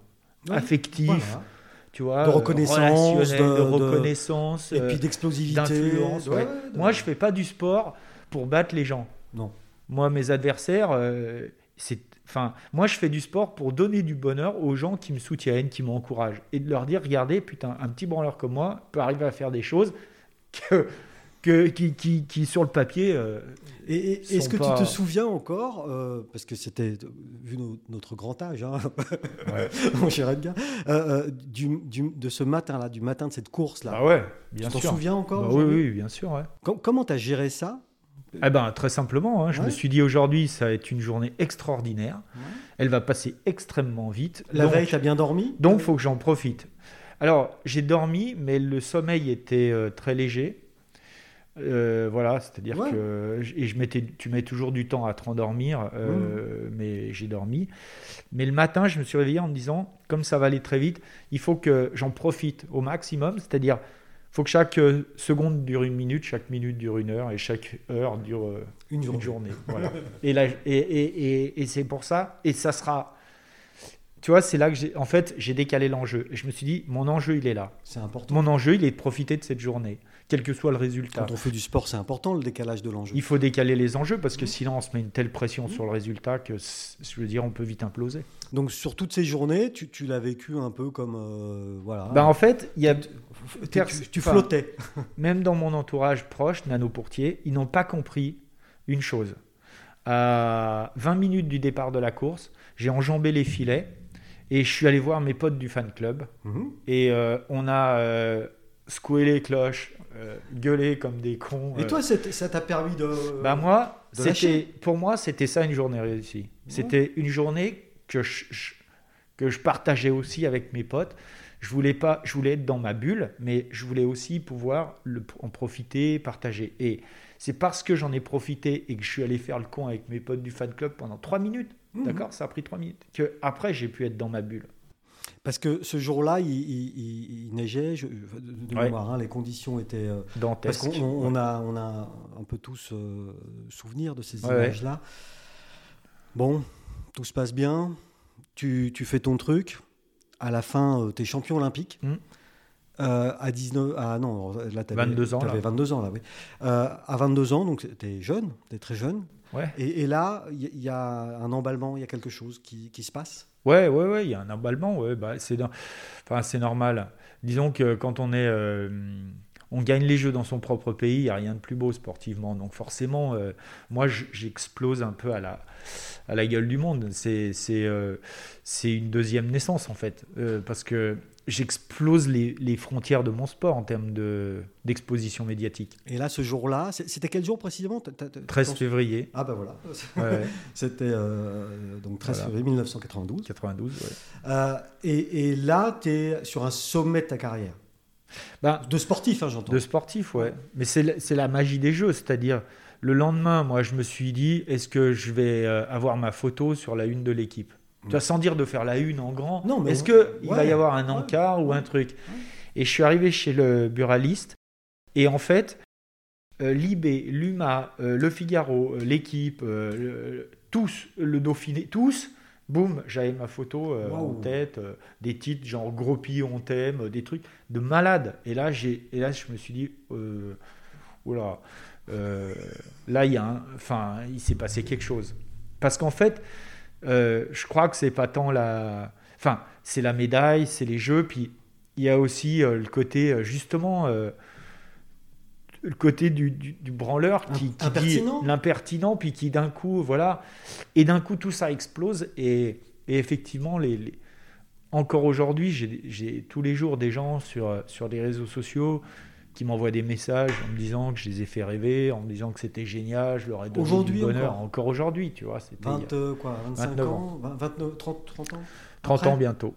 affectifs, voilà. tu vois, De euh, reconnaissance, de- reconnaissance, Et euh, puis d'explosivité. d'influence. ouais, ouais. ouais, de- Moi, je fais pas du sport pour battre les gens. Non. Moi, mes adversaires, euh, c'est, enfin, moi, je fais du sport pour donner du bonheur aux gens qui me soutiennent, qui m'encouragent, et de leur dire, regardez, putain, un petit branleur comme moi peut arriver à faire des choses que, que qui, qui, qui, sur le papier. euh, Et, est-ce que pas- tu te souviens encore, euh, parce que c'était, vu no- notre grand âge, hein, [LAUGHS] [LAUGHS] mon cher Edgar, euh, du, du- de ce matin-là, du matin de cette course-là, Bah ouais, bien tu t'en sûr. souviens encore Bah oui, oui, bien sûr. Ouais. Com- Comment tu as géré ça? Eh ben, très simplement, hein, je Ouais. me suis dit aujourd'hui, ça va être une journée extraordinaire. Ouais. Elle va passer extrêmement vite. La Donc- veille, tu as bien dormi? Donc, faut que j'en profite. Alors, j'ai dormi, mais le sommeil était très léger. Euh, voilà, c'est-à-dire Ouais. que et je mettais, tu mets toujours du temps à te rendormir, euh, mais j'ai dormi. Mais le matin, je me suis réveillé en me disant, comme ça va aller très vite, il faut que j'en profite au maximum. C'est-à-dire, faut que chaque euh, seconde dure une minute, chaque minute dure une heure, et chaque heure dure Une une journée. journée. [LAUGHS] voilà. et là, et, et, et, et c'est pour ça, et ça sera. Tu vois, c'est là que j'ai, en fait, j'ai décalé l'enjeu. Et je me suis dit, mon enjeu, il est là. C'est important. Mon enjeu, il est de profiter de cette journée, quel que soit le résultat. Quand on fait du sport, c'est important le décalage de l'enjeu. Il faut décaler les enjeux parce que sinon, on se met une telle pression sur le résultat que, je veux dire, on peut vite imploser. Donc sur toutes ces journées, tu, tu l'as vécu un peu comme euh, voilà. Bah, en fait, il y a, tu, flottais. [LAUGHS] même dans mon entourage proche, Nano Pourtier, ils n'ont pas compris une chose. À 20 minutes du départ de la course, j'ai enjambé les filets et je suis allé voir mes potes du fan club. Mhm. Et euh, on a euh, secoué les cloches, euh, gueulé comme des cons. Et euh. toi, ça t'a permis de. Bah moi, c'était pour moi, c'était ça une journée réussie. C'était une journée que je, je- que je partageais aussi avec mes potes. Je voulais pas, je voulais être dans ma bulle, mais je voulais aussi pouvoir le- en profiter, partager. Et c'est parce que j'en ai profité et que je suis allé faire le con avec mes potes du fan club pendant trois minutes, Mhm. d'accord, ça a pris trois minutes, que après j'ai pu être dans ma bulle. Parce que ce jour-là, il, il- il- il neigeait, je- de Ouais. mémoire, hein, les conditions étaient. euh, parce Dantesque. qu'on on- a, on a un peu tous euh, souvenir de ces Ouais, images-là. Bon, tout se passe bien, tu, tu fais ton truc. À la fin, tu es champion olympique. Mm. Euh, à 19 ah non là tu 22 ans, là. 22 ans là oui Euh, à 22 ans donc tu es jeune tu es très jeune Ouais. et, et là il y, a un emballement il y a quelque chose qui, qui se passe Ouais, ouais, ouais, il y a un emballement, ouais, bah, c'est, normal. Disons que quand on est, euh, on gagne les jeux dans son propre pays, il n'y a rien de plus beau sportivement. Donc forcément, euh, moi, j'explose un peu à la, à la gueule du monde. C'est euh, une deuxième naissance, en fait. Parce que j'explose les, les, frontières de mon sport en termes d'exposition médiatique. Et là, ce jour-là, c'était quel jour précisément 13 février. Ah ben voilà. [LAUGHS] c'était donc 13 février 1992. 92, et, et là, tu es sur un sommet de ta carrière. Ben, de sportif, hein, j'entends. De sportif, ouais. Mais c'est la magie des jeux, c'est-à-dire le lendemain, moi, je me suis dit, est-ce que je vais euh, avoir ma photo sur la une de l'équipe? Tu vois, sans dire de faire la une en grand. Non, mais est-ce qu'il va y avoir un encart ou un truc Et je suis arrivé chez le buraliste, et en fait, euh, Libé, Luma, euh, Le Figaro, l'équipe, tous, le Dauphiné, tous boum, j'avais ma photo euh, en tête, euh, des titres genre Gros on t'aime, euh, des trucs de malade. Et là, j'ai, et là, je me suis dit, oula, là, il y a enfin, il s'est passé quelque chose. Parce qu'en fait, je crois que c'est pas tant la, enfin, c'est la médaille, c'est les jeux, puis il y a aussi le côté justement le côté du, branleur qui, dit l'impertinent, puis qui d'un coup, voilà, et d'un coup tout ça explose. Et, effectivement, les, encore aujourd'hui, j'ai tous les jours des gens sur, sur les réseaux sociaux qui m'envoient des messages en me disant que je les ai fait rêver, en me disant que c'était génial, je leur ai donné du bonheur. Encore, aujourd'hui, tu vois. 20, euh, quoi, 25 ans, 29, 30, 30 ans 30 ans bientôt.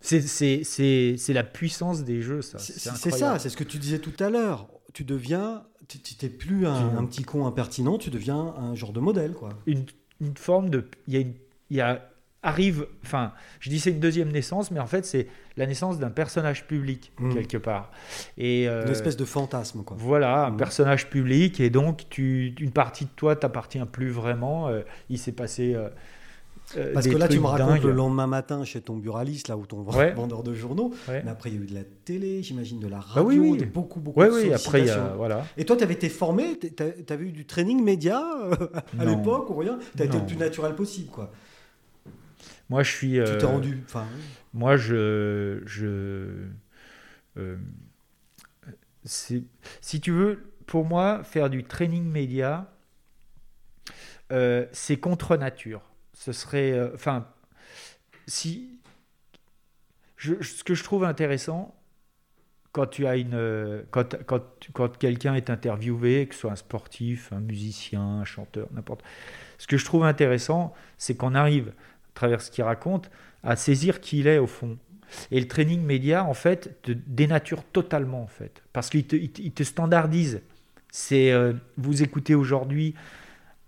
C'est la puissance des jeux, ça. C'est ça, c'est ce que tu disais tout à l'heure. Tu deviens, tu n'es plus un, petit con impertinent, tu deviens un genre de modèle, quoi. Une, forme de, il y a arrive, enfin, je dis c'est une deuxième naissance, mais en fait c'est la naissance d'un personnage public mmh. quelque part. Et euh, une espèce de fantasme, quoi. Voilà, un mmh. personnage public, et donc tu, une partie de toi t'appartient plus vraiment. Euh, il s'est passé euh, Parce que là, tu me racontes le lendemain matin chez ton buraliste, là où ton vendeur de journaux. Mais après, il y a eu de la télé, j'imagine, de la bah radio, oui, oui. beaucoup, beaucoup de oui, après, voilà. Et toi, tu avais été formé, tu avais eu du training média [LAUGHS] à l'époque ou rien? Tu as été le plus naturel possible, quoi. Moi, je suis. tu t'es euh, rendu. Moi, je. je si tu veux, pour moi, faire du training média, c'est contre nature ce serait. Euh, enfin, si. ce que je trouve intéressant, quand tu as une. Euh, quand, quand, quand quelqu'un est interviewé, que ce soit un sportif, un musicien, un chanteur, n'importe. Ce que je trouve intéressant, c'est qu'on arrive, travers ce qu'il raconte, à saisir qui il est au fond. Et le training média, en fait, te dénature totalement, en fait. Parce qu'il te, standardise. C'est. Euh, vous écoutez aujourd'hui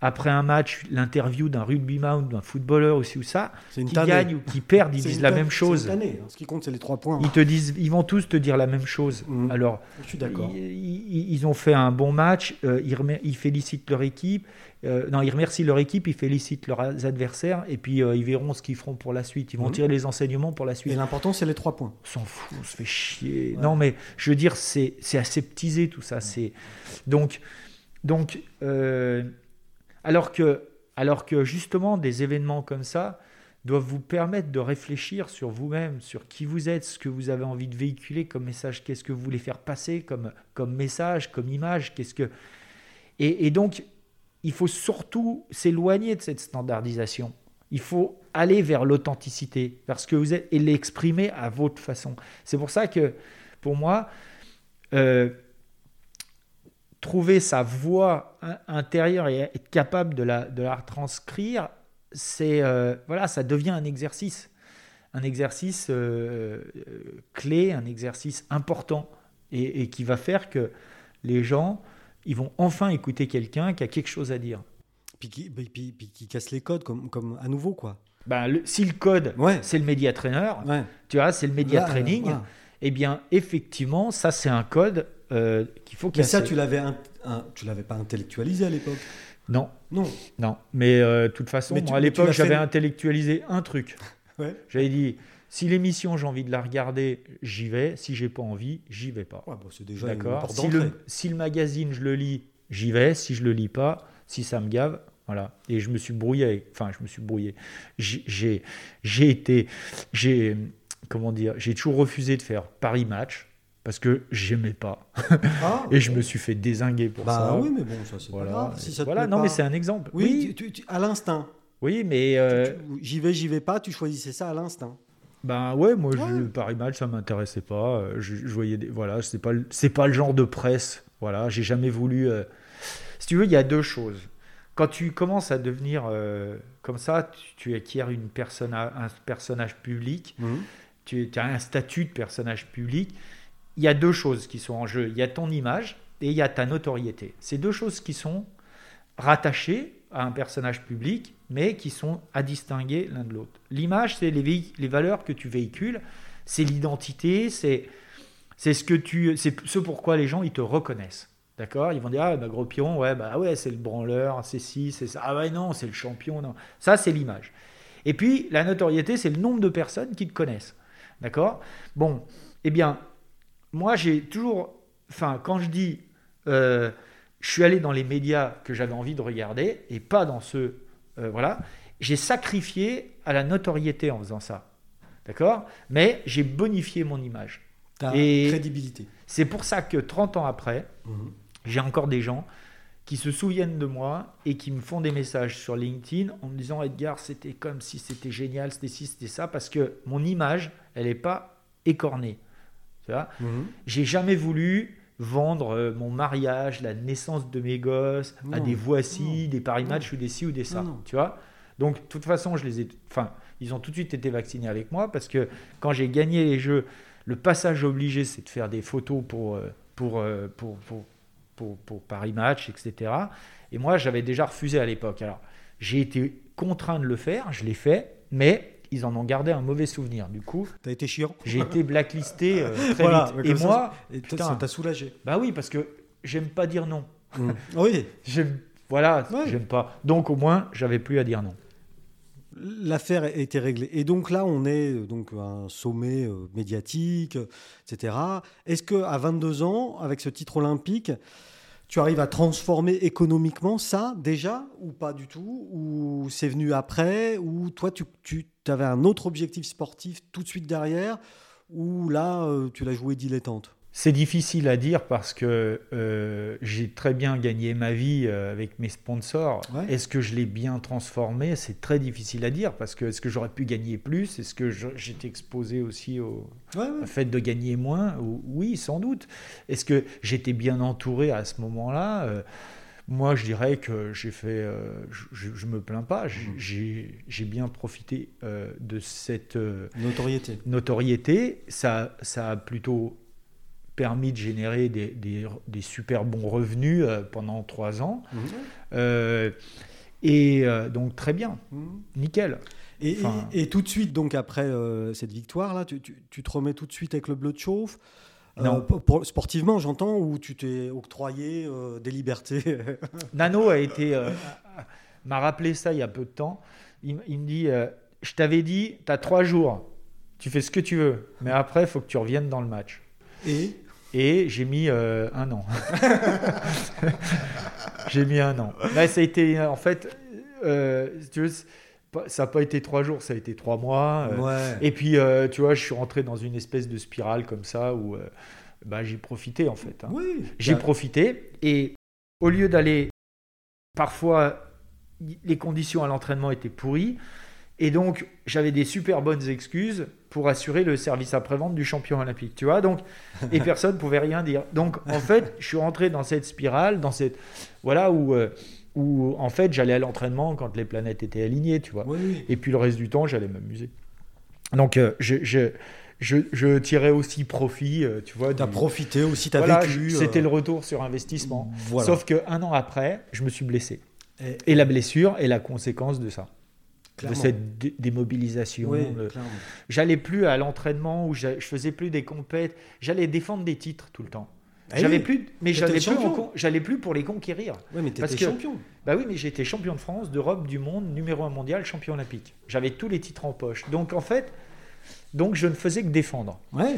après un match, l'interview d'un rugbyman ou d'un footballeur aussi ou ça, qui gagne ou qui perd, ils disent la même chose. Hein. Ce qui compte, c'est les trois points. Ils te disent, ils vont tous te dire la même chose. Mmh. Alors, je suis d'accord. Ils, ont fait un bon match. Euh, ils, félicitent leur équipe. Euh, non, ils remercient leur équipe. Ils félicitent leurs adversaires. Et puis euh, ils verront ce qu'ils feront pour la suite. Ils vont mmh. tirer les enseignements pour la suite. Et l'important, c'est les trois points. On s'en fout. On se fait chier. Non, mais je veux dire, c'est aseptisé tout ça. C'est donc donc. Alors que, alors que justement, des événements comme ça doivent vous permettre de réfléchir sur vous-même, sur qui vous êtes, ce que vous avez envie de véhiculer comme message, qu'est-ce que vous voulez faire passer comme, comme message, comme image, qu'est-ce que... Et, donc, il faut surtout s'éloigner de cette standardisation. Il faut aller vers l'authenticité, vers ce que vous êtes, et l'exprimer à votre façon. C'est pour ça que, pour moi, euh, trouver sa voix intérieure et être capable de la, de la retranscrire, c'est euh, voilà, ça devient un exercice, un exercice euh, clé, un exercice important et, qui va faire que les gens, ils vont enfin écouter quelqu'un qui a quelque chose à dire. Puis qui, puis, qui casse les codes comme, comme à nouveau quoi. Ben, le, si le code, c'est le média trainer, tu vois, c'est le média training, eh bien, effectivement, ça, c'est un code euh, qu'il faut Mais ça, tu l'avais, tu l'avais pas intellectualisé à l'époque? Non. Non. Non. Mais euh, de toute façon, moi, à l'époque, j'avais intellectualisé un truc. [LAUGHS] J'avais dit, si l'émission, j'ai envie de la regarder, j'y vais. Si j'ai pas envie, j'y vais pas. Ouais, bah, c'est déjà D'accord. Si le, si le magazine, je le lis, j'y vais. Si je le lis pas, si ça me gave, voilà. Et je me suis brouillé. Enfin, je me suis brouillé. J'ai, j'ai été, j'ai, comment dire, j'ai toujours refusé de faire Paris Match parce que j'aimais pas. Ah, [LAUGHS] Et je me suis fait désinguer pour Bah ça. oui, mais bon, ça c'est Voilà. pas grave. Si ça te voilà. non, pas. mais c'est un exemple. Oui, Oui, tu- tu- tu- à l'instinct. oui, mais euh, J'y vais, j'y vais pas, tu choisissais ça à l'instinct. ben ouais, moi, je- Ouais. Paris Match, ça m'intéressait pas. Euh, Je, je voyais des, voilà, c'est pas, c'est pas le genre de presse. Voilà, j'ai jamais voulu. euh, Si tu veux, il y a deux choses. Quand tu commences à devenir euh, comme ça, tu, acquiers une persona- un personnage public. tu, tu as un statut de personnage public, il y a deux choses qui sont en jeu. Il y a ton image et il y a ta notoriété. C'est deux choses qui sont rattachées à un personnage public, mais qui sont à distinguer l'un de l'autre. L'image, c'est les, les valeurs que tu véhicules, c'est l'identité, c'est c'est ce que tu, c'est ce pourquoi les gens ils te reconnaissent. D'accord? Ils vont dire ah bah gros pion, ouais bah ouais c'est le branleur, c'est ci, c'est ça. Ah ouais non c'est le champion, non. Ça c'est l'image. Et puis la notoriété, c'est le nombre de personnes qui te connaissent. D'accord? Bon, eh bien, moi j'ai toujours. Enfin, quand je dis. euh, je suis allé dans les médias que j'avais envie de regarder et pas dans ceux. euh, voilà. J'ai sacrifié à la notoriété en faisant ça. D'accord? Mais j'ai bonifié mon image. Ta Et- crédibilité. C'est pour ça que 30 ans après, Mhm. j'ai encore des gens qui se souviennent de moi et qui me font des messages sur LinkedIn en me disant Edgar, c'était comme si c'était génial, c'était ci, c'était ça, parce que mon image, elle n'est pas écornée. Tu vois Mhm. J'ai jamais voulu vendre euh, mon mariage, la naissance de mes gosses à des voici, Non. des paris Non. matchs ou des ci ou des ça. Non. Tu vois Donc, de toute façon, je les ai. Enfin, ils ont tout de suite été vaccinés avec moi parce que quand j'ai gagné les jeux, le passage obligé, c'est de faire des photos pour, euh, pour, euh, pour, pour, pour, pour Paris Match, etc. Et moi, j'avais déjà refusé à l'époque. Alors, j'ai été contraint de le faire, je l'ai fait, mais ils en ont gardé un mauvais souvenir. Du coup, T'as été chiant. j'ai été blacklisté euh, [LAUGHS] très Voilà, vite. Et ça, moi, putain. ça t'a soulagé. bah oui, parce que j'aime pas dire non. Mhm. [LAUGHS] Oui, J'aime, voilà, Ouais. j'aime pas. Donc au moins, j'avais plus à dire non. l'affaire a été réglée. Et donc là, on est euh, donc à un sommet euh, médiatique, etc. Est-ce que à 22 ans, avec ce titre olympique, tu arrives à transformer économiquement ça déjà ou pas du tout? Ou c'est venu après? Ou toi, tu, tu avais un autre objectif sportif tout de suite derrière Ou là, euh, tu l'as joué dilettante? C'est difficile à dire parce que euh, j'ai très bien gagné ma vie euh, avec mes sponsors. Ouais. Est-ce que je l'ai bien transformé? C'est très difficile à dire parce que est-ce que j'aurais pu gagner plus? Est-ce que j'étais exposé aussi au, Ouais, ouais. au fait de gagner moins? Ou- Oui, sans doute. Est-ce que j'étais bien entouré à ce moment-là? Moi, je dirais que j'ai fait. euh, je, je, me plains pas. J'ai- j'ai bien profité euh, de cette. euh, Notoriété. notoriété, ça, ça a plutôt permis de générer des, des- des super bons revenus pendant trois ans. Euh, et donc très bien, Mhm. nickel. Et, Enfin- et- et tout de suite, donc après cette victoire-là, tu, tu- tu te remets tout de suite avec le bleu de chauffe Non. pour- pour- sportivement, j'entends, où tu t'es octroyé euh, des libertés. [LAUGHS] Nano a été euh, m'a rappelé ça il y a peu de temps. Il, me dit, euh, je t'avais dit, tu as trois jours, tu fais ce que tu veux, mais après, il faut que tu reviennes dans le match. et? Et j'ai mis euh, un an. [LAUGHS] j'ai mis un an. Là, ça a été, en fait, euh, si tu veux, ça n'a pas été trois jours, ça a été trois mois. euh, ouais. Et puis, euh, tu vois, je suis rentré dans une espèce de spirale comme ça où euh, bah, j'ai profité, en fait. hein. oui, J'ai Bah, profité et au lieu d'aller, parfois, les conditions à l'entraînement étaient pourries. Et donc, j'avais des super bonnes excuses pour assurer le service après-vente du champion olympique, tu vois. Donc, et [LAUGHS] personne ne pouvait rien dire. Donc, en fait, je suis rentré dans cette spirale, dans cette. Voilà, où, euh, où en fait, j'allais à l'entraînement quand les planètes étaient alignées, tu vois. oui. Et puis le reste du temps, j'allais m'amuser. Donc, euh, je, je, je, je tirais aussi profit, euh, tu vois. T'as du- profité aussi, t'as Voilà, vécu. C'était euh, le retour sur investissement. Voilà. Sauf qu'un an après, je me suis blessé. Et- Et la blessure est la conséquence de ça. Clairement. De cette dé- démobilisation. Oui, clairement. J'allais plus à l'entraînement où je faisais plus des compètes. J'allais défendre des titres tout le temps. Eh J'avais oui, plus, mais j'allais plus, j'allais pour les conquérir. Ouais, mais t'étais que- champion. Bah oui, mais j'étais champion de France, d'Europe, du monde, numéro un mondial, champion olympique. J'avais tous les titres en poche. Donc en fait, donc je ne faisais que défendre. Ouais.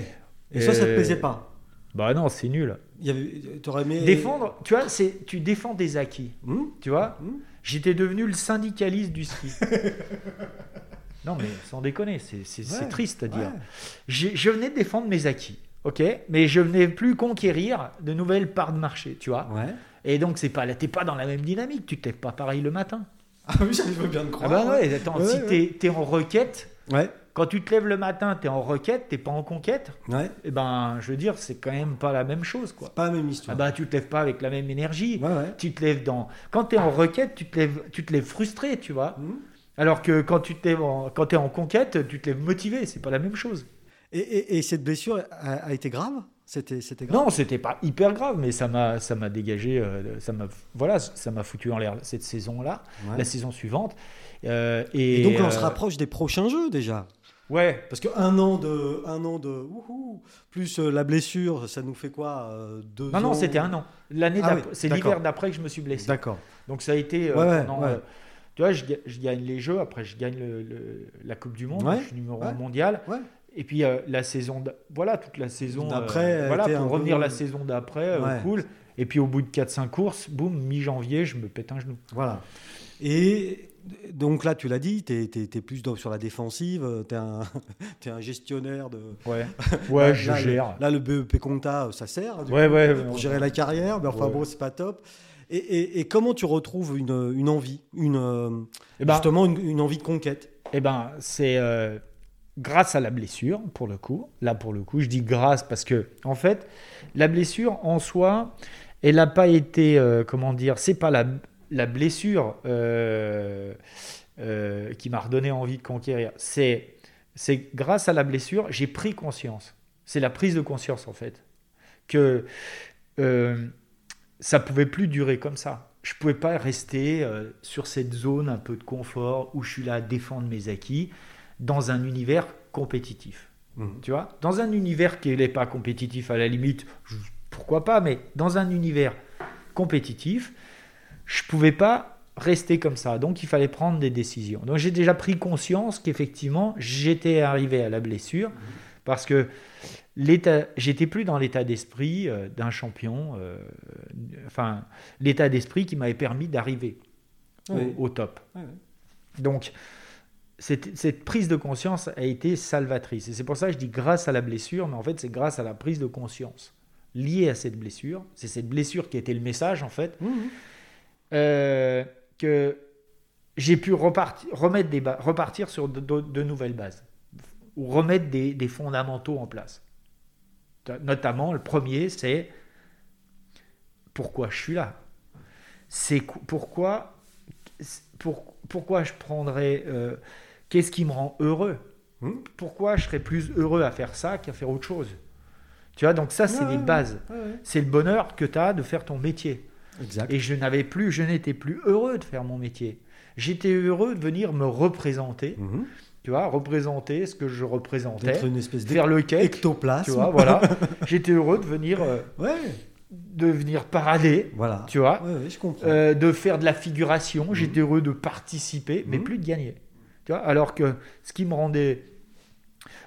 Et ça, ça te Euh, plaisait pas? Bah non, c'est nul. Il y avait, aimé Défendre, tu vois, c'est tu défends des acquis. Hmm? Tu vois, Hmm? J'étais devenu le syndicaliste du ski. [LAUGHS] non mais sans déconner, c'est Ouais, triste à dire. ouais. Je venais de défendre mes acquis. Ok, mais je venais plus conquérir de nouvelles parts de marché, tu vois. Ouais. Et donc, c'est pas, t'es pas dans la même dynamique, tu te lèves pas pareil le matin. Ah oui, [LAUGHS] j'arrive bien de Ah croire. bah ouais, attends, Ouais, si ouais. t'es t'es en requête, Ouais. quand tu te lèves le matin, t'es en requête, t'es pas en conquête, Ouais. et ben, je veux dire, c'est quand même pas la même chose, quoi. Pas la même Ah histoire. bah, tu te lèves pas avec la même énergie. Ouais, ouais. Tu te lèves dans. Quand tu es en requête, tu te lèves, tu te lèves frustré, tu vois. Mhm. Alors que quand tu te lèves en- quand es en conquête, tu te lèves motivé. C'est pas la même chose. Et, et- et cette blessure a, a été grave? C'était c'était grave? Non, c'était pas hyper grave, mais ça m'a, ça m'a dégagé. euh, ça m'a, voilà, ça m'a foutu en l'air cette saison-là, Ouais. la saison suivante. Euh, et, Et donc là, on se euh, rapproche des prochains jeux déjà. Ouais. Parce qu'un an de, un an de, wouhou, plus la blessure, ça nous fait quoi deux Non, non, ans c'était un an. L'année Ah oui, c'est l'hiver d'après que je me suis blessé. D'accord. Donc ça a été. Ouais, pendant, ouais. tu vois, je, ga- je gagne les jeux, après je gagne le- le- la Coupe du Monde, je suis numéro ouais. 1 mondial. Et puis euh, la saison, voilà, toute la saison D'après, euh, a voilà, pour revenir peu- la saison d'après, euh, Ouais. cool. Et puis au bout de 4-5 courses, boum, mi-janvier, je me pète un genou. Voilà. Et donc là, tu l'as dit, tu es, plus dans- sur la défensive, tu es, [LAUGHS] un gestionnaire de. Ouais, [LAUGHS] Là, ouais, je là, gère. Le, là, le BEP compta, ça sert Ouais, coup, ouais, pour gérer la carrière, mais enfin bon, c'est pas top. Et, et- et comment tu retrouves une, une envie, une, Eh ben, justement une, une envie de conquête? Eh ben, c'est euh, grâce à la blessure, pour le coup. Là, pour le coup, je dis grâce parce que, en fait, la blessure en soi, elle n'a pas été, euh, comment dire, c'est pas la, blessure euh, euh, qui m'a redonné envie de conquérir. C'est, c'est grâce à la blessure, j'ai pris conscience. C'est la prise de conscience, en fait, que ça pouvait plus durer comme ça. Je pouvais pas rester sur cette zone un peu de confort où je suis là à défendre mes acquis dans un univers compétitif. Mhm. Tu vois? Dans un univers qui n'est pas compétitif à la limite, je- pourquoi pas, mais dans un univers compétitif, je pouvais pas rester comme ça. Donc il fallait prendre des décisions. Donc j'ai déjà pris conscience qu'effectivement, j'étais arrivé à la blessure parce que j'étais plus dans l'état d'esprit euh, d'un champion, euh, enfin l'état d'esprit qui m'avait permis d'arriver au- Oui. au, top. Donc cette, cette prise de conscience a été salvatrice. Et c'est pour ça que je dis grâce à la blessure, mais en fait c'est grâce à la prise de conscience liée à cette blessure. C'est cette blessure qui était le message en fait Mhm. euh, que j'ai pu repartir, remettre des repartir sur de, de- de nouvelles bases ou remettre des, des fondamentaux en place. Notamment, le premier, c'est pourquoi je suis là? C'est qu- pourquoi, pour- pourquoi je prendrais. euh, Qu'est-ce qui me rend heureux Mhm. Pourquoi je serais plus heureux à faire ça qu'à faire autre chose Tu vois, donc ça, c'est Ouais, les bases. ouais, ouais. C'est le bonheur que tu as de faire ton métier. Exact. Et je n'avais plus, je n'étais plus heureux de faire mon métier. J'étais heureux de venir me représenter, Mhm. tu vois, représenter ce que je représentais, une espèce faire le cake, d'ectoplasme. tu vois, voilà. [LAUGHS] J'étais heureux de venir, euh, Ouais, de venir parader, voilà. tu vois, Ouais, ouais, je comprends. euh, de faire de la figuration. J'étais heureux de participer, mais Mhm. plus de gagner. Tu vois, alors que ce qui me rendait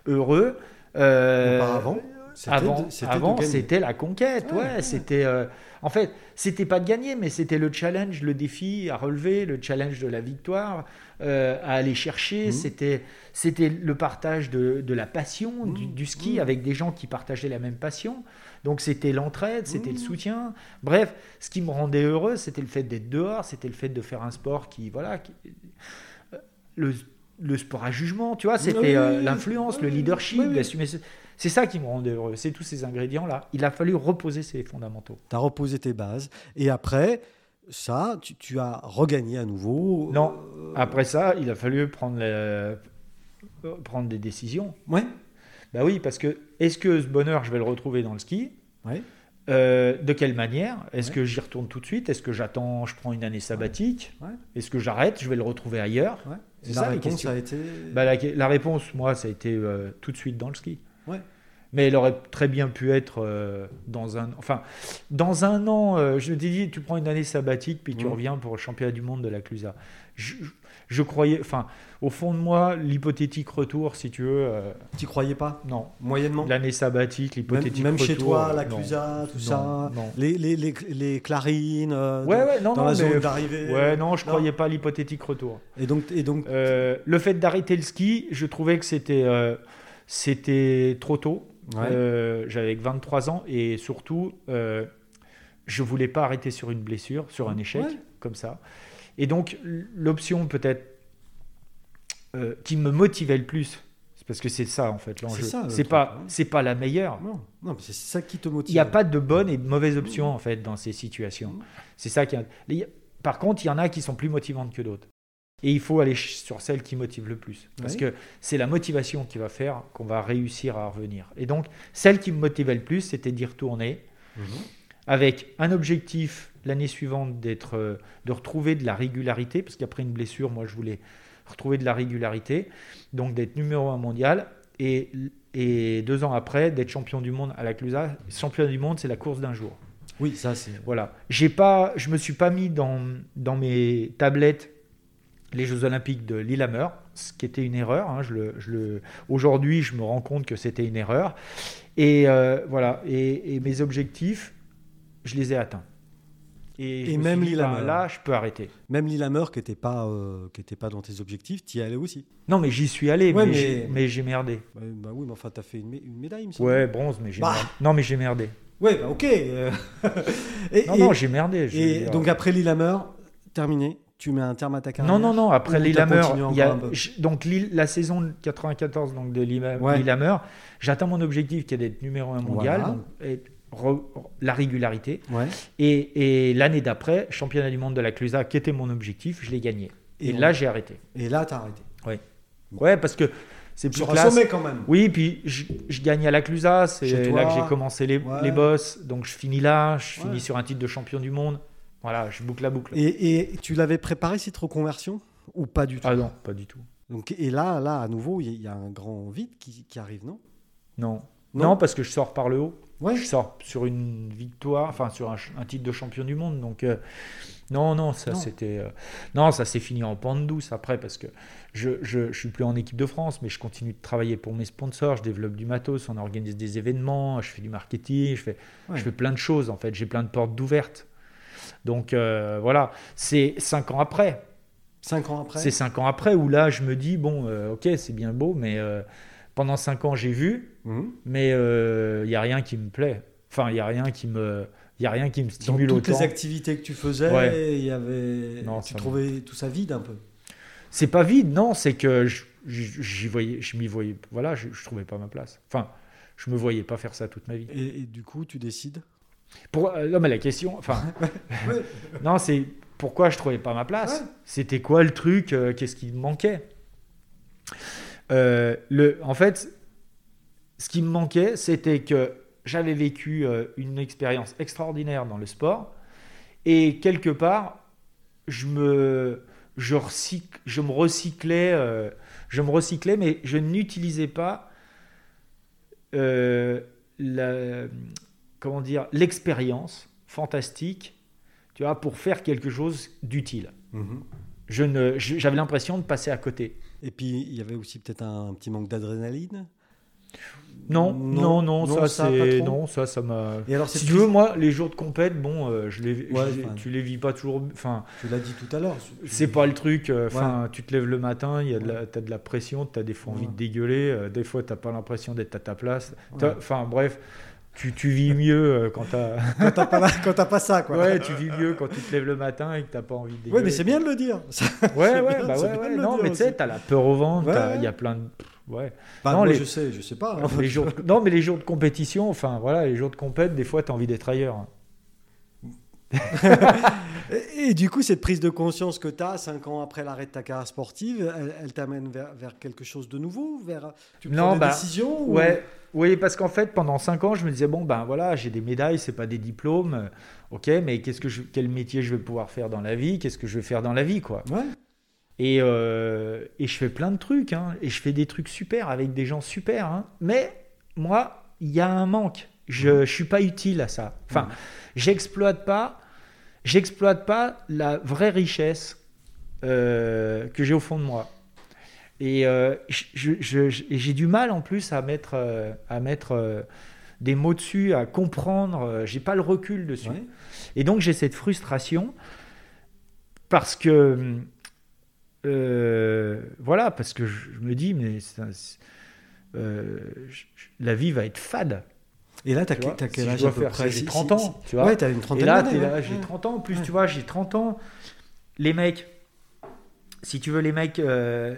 heureux. euh, Auparavant, avant, c'était la conquête. Ouais, Ouais, ouais. c'était. euh, en fait, c'était pas de gagner, mais c'était le challenge, le défi à relever, le challenge de la victoire euh, à aller chercher. Mhm. C'était, c'était le partage de, de la passion du, Mhm. du ski Mhm. avec des gens qui partageaient la même passion. Donc c'était l'entraide, c'était le soutien. Bref, ce qui me rendait heureux, c'était le fait d'être dehors, c'était le fait de faire un sport qui, voilà, qui- le, le sport à jugement, tu vois, c'était euh, l'influence, le leadership, d'assumer ce- C'est ça qui me rendait heureux, c'est tous ces ingrédients-là. Il a fallu reposer ces fondamentaux. Tu as reposé tes bases. Et après, ça, tu, tu as regagné à nouveau. Non. Euh, Après ça, il a fallu prendre, la- euh, prendre des décisions. Ouais. Bah oui, parce que est-ce que ce bonheur, je vais le retrouver dans le ski? Ouais. Euh, de quelle manière? Est-ce Ouais. que j'y retourne tout de suite? Est-ce que j'attends, je prends une année sabbatique? Ouais. Est-ce que j'arrête? Je vais le retrouver ailleurs? Ouais. C'est Et ça, la les réponse questions. a été. Bah, la, la réponse, moi, ça a été euh, tout de suite dans le ski. Ouais. Mais elle aurait très bien pu être euh, dans un, enfin, dans un an. euh, je t'ai dit, tu prends une année sabbatique puis tu reviens pour le championnat du monde de la Clusa. Je, je- je croyais, enfin, au fond de moi, l'hypothétique retour, si tu veux, euh, Tu croyais pas? Non. Moyennement? L'année sabbatique, Même, l'hypothétique même retour. chez toi, la non. Clusa, tout Non, ça, non. Les, les, les, les clarines euh, Ouais, ouais, non, dans la zone d'arrivée. Ouais, non, je croyais pas l'hypothétique retour. Et donc, et donc Euh, le fait d'arrêter le ski, je trouvais que c'était euh, c'était trop tôt. Ouais. J'avais 23 ans et surtout, je voulais pas arrêter sur une blessure, sur un échec, Ouais. comme ça. Et donc, l'option peut-être euh, qui me motivait le plus, c'est parce que c'est ça en fait l'enjeu. C'est pas, ouais. c'est pas la meilleure. Non, non, c'est ça qui te motive. Il n'y a pas de bonne et de mauvaise option en fait dans ces situations. Mhm. C'est ça qui. les- Par contre, il y en a qui sont plus motivantes que d'autres. Et il faut aller sur celle qui motive le plus. Parce que c'est la motivation qui va faire qu'on va réussir à revenir. Et donc, celle qui me motivait le plus, c'était d'y retourner Mhm. avec un objectif l'année suivante d'être, euh, de retrouver de la régularité. Parce qu'après une blessure, moi, je voulais retrouver de la régularité. Donc, d'être numéro un mondial. Et, et deux ans après, d'être champion du monde à la Clusa. Champion du monde, c'est la course d'un jour. Oui, ça c'est. Voilà. J'ai pas, je me suis pas mis dans, dans mes tablettes les Jeux Olympiques de Lillehammer, ce qui était une erreur. hein, je le, je le- Aujourd'hui, je me rends compte que c'était une erreur. Et euh, voilà. Et, et mes objectifs, je les ai atteints. Et, Et me même dit, ben, là, je peux arrêter. Même Lillehammer qui n'était pas, euh, qui était pas dans tes objectifs, tu y allais aussi. Non, mais j'y suis allé, Ouais, mais, j'ai- merdé. Bah, bah oui, mais enfin, t'as fait une, mé- une médaille, il me semble. Ouais, bronze, mais j'ai Bah. merdé. Non, mais j'ai merdé. Ouais, bah ok. euh. [LAUGHS] et, Non, et- non, j'ai merdé. je et donc après Lillehammer, terminé. Tu mets un terme à ta carrière. Non, non, non. Après Ou t'as Lillehammer, continué il y a- encore un peu je- donc Lille- la saison de 94 donc de Lille- Ouais. J'atteins mon objectif qui est d'être numéro un mondial, Voilà. donc, et re- la régularité. Ouais. Et, et l'année d'après, championnat du monde de la Clusa, qui était mon objectif, je l'ai gagné. Et, là, j'ai arrêté. Et là, t'as arrêté. Ouais, parce que c'est plus Sur un classe. sommet quand même. Oui, puis je, je gagne à la Clusa, c'est là que j'ai commencé les, Ouais. les boss. Donc je finis là, je Ouais. finis sur un titre de champion du monde. Voilà, je boucle la boucle. Et, et tu l'avais préparé cette reconversion ou pas du tout? Ah non, pas du tout. Donc, Et là, là, à nouveau, il y, a- il y a un grand vide qui, qui arrive, non? Non. Non? non. parce que je sors par le haut. Ouais. Je sors sur une victoire, enfin sur un, titre de champion du monde. Donc euh, non, non, ça c'était, euh, non, ça s'est fini en pente douce après parce que je, je, je suis plus en équipe de France, mais je continue de travailler pour mes sponsors. Je développe du matos, on organise des événements, je fais du marketing, je fais, Ouais. je fais plein de choses en fait. J'ai plein de portes d'ouvertes. Donc euh, voilà, c'est cinq ans après. Cinq ans après C'est cinq ans après où là je me dis bon, ok, c'est bien beau, mais pendant cinq ans j'ai vu, Mhm. mais il n'y a rien qui me plaît. Enfin, il n'y a rien qui me, y a rien qui me Dans stimule toutes autant. les activités que tu faisais, Ouais. il y avait... Non, tu trouvais tout ça vide un peu. C'est pas vide, non, c'est que je- j'y voyais, je m'y voyais, voilà, je, je trouvais pas ma place. Enfin, je me voyais pas faire ça toute ma vie. Et, et du coup, tu décides? Pour, euh, non, mais la question, enfin, [LAUGHS] [LAUGHS] non, c'est pourquoi je trouvais pas ma place? Ouais. C'était quoi le truc euh, Qu'est-ce qui me manquait? Euh, le, En fait, ce qui me manquait, c'était que j'avais vécu euh, une expérience extraordinaire dans le sport et quelque part, je me, je recycle, je me recyclais, euh, je me recyclais, mais je n'utilisais pas euh, la, comment dire, l'expérience fantastique, tu vois, pour faire quelque chose d'utile. Mhm. Je ne, je- j'avais l'impression de passer à côté. Et puis, il y avait aussi peut-être un, petit manque d'adrénaline Non, Non, non, ça, c'est, non, ça, ça m'a. Et alors, Si tu veux, moi, les jours de compète, bon, euh, je les, Ouais, je les- enfin. tu les vis pas toujours. Enfin, Tu l'as dit tout à l'heure. c'est pas le truc. euh, Enfin, tu te lèves le matin, il y a de la, t'as de la pression, t'as des fois envie Ouais. de dégueuler, euh, des fois t'as pas l'impression d'être à ta place. Enfin, bref, tu, tu vis mieux euh, quand t'as. [LAUGHS] Quand t'as pas, la- quand t'as pas ça, quoi. ouais, tu vis mieux quand tu te lèves le matin et que t'as pas envie de. Ouais, mais c'est bien de le dire. Ouais, ouais, [LAUGHS] bien- bah ouais, ouais. Non, mais tu sais, t'as la peur au ventre, il ouais. y a plein de. Ouais. Enfin, Non, moi, les- je sais, je sais pas. hein. [LAUGHS] Les jours, non, mais les jours de compétition, enfin voilà, les jours de compète, des fois, t'as envie d'être ailleurs. Et, et du coup, cette prise de conscience que tu as 5 ans après l'arrêt de ta carrière sportive, elle, elle t'amène vers, vers quelque chose de nouveau vers, Tu prends Non, des bah, décisions ou- Ouais, oui, parce qu'en fait, pendant 5 ans, je me disais, bon, ben voilà, j'ai des médailles, c'est pas des diplômes, euh, ok, mais qu'est-ce que je, quel métier je vais pouvoir faire dans la vie, qu'est-ce que je vais faire dans la vie, quoi. Ouais. Et, euh, et je fais plein de trucs, hein, et je fais des trucs super avec des gens super, hein, mais moi, il y a un manque. Je ne suis pas utile à ça. Enfin, Mhm. j'exploite pas, j'exploite pas la vraie richesse euh, que j'ai au fond de moi. Et euh, et j'ai du mal en plus à mettre, euh, à mettre des mots dessus, à comprendre. j'ai pas le recul dessus. Ouais. Et donc j'ai cette frustration parce que euh, voilà, parce que je, me dis mais un- euh, je- la vie va être fade. Et là, t'as Tu vois, t'as quel si âge à peu faire près j'ai Si- 30 si- ans, tu vois. Ouais, t'as une Et trentaine d'années. t'es là, j'ai 30 ans. En plus, Ouais. tu vois, j'ai 30 ans. Les mecs, si tu veux, les mecs euh,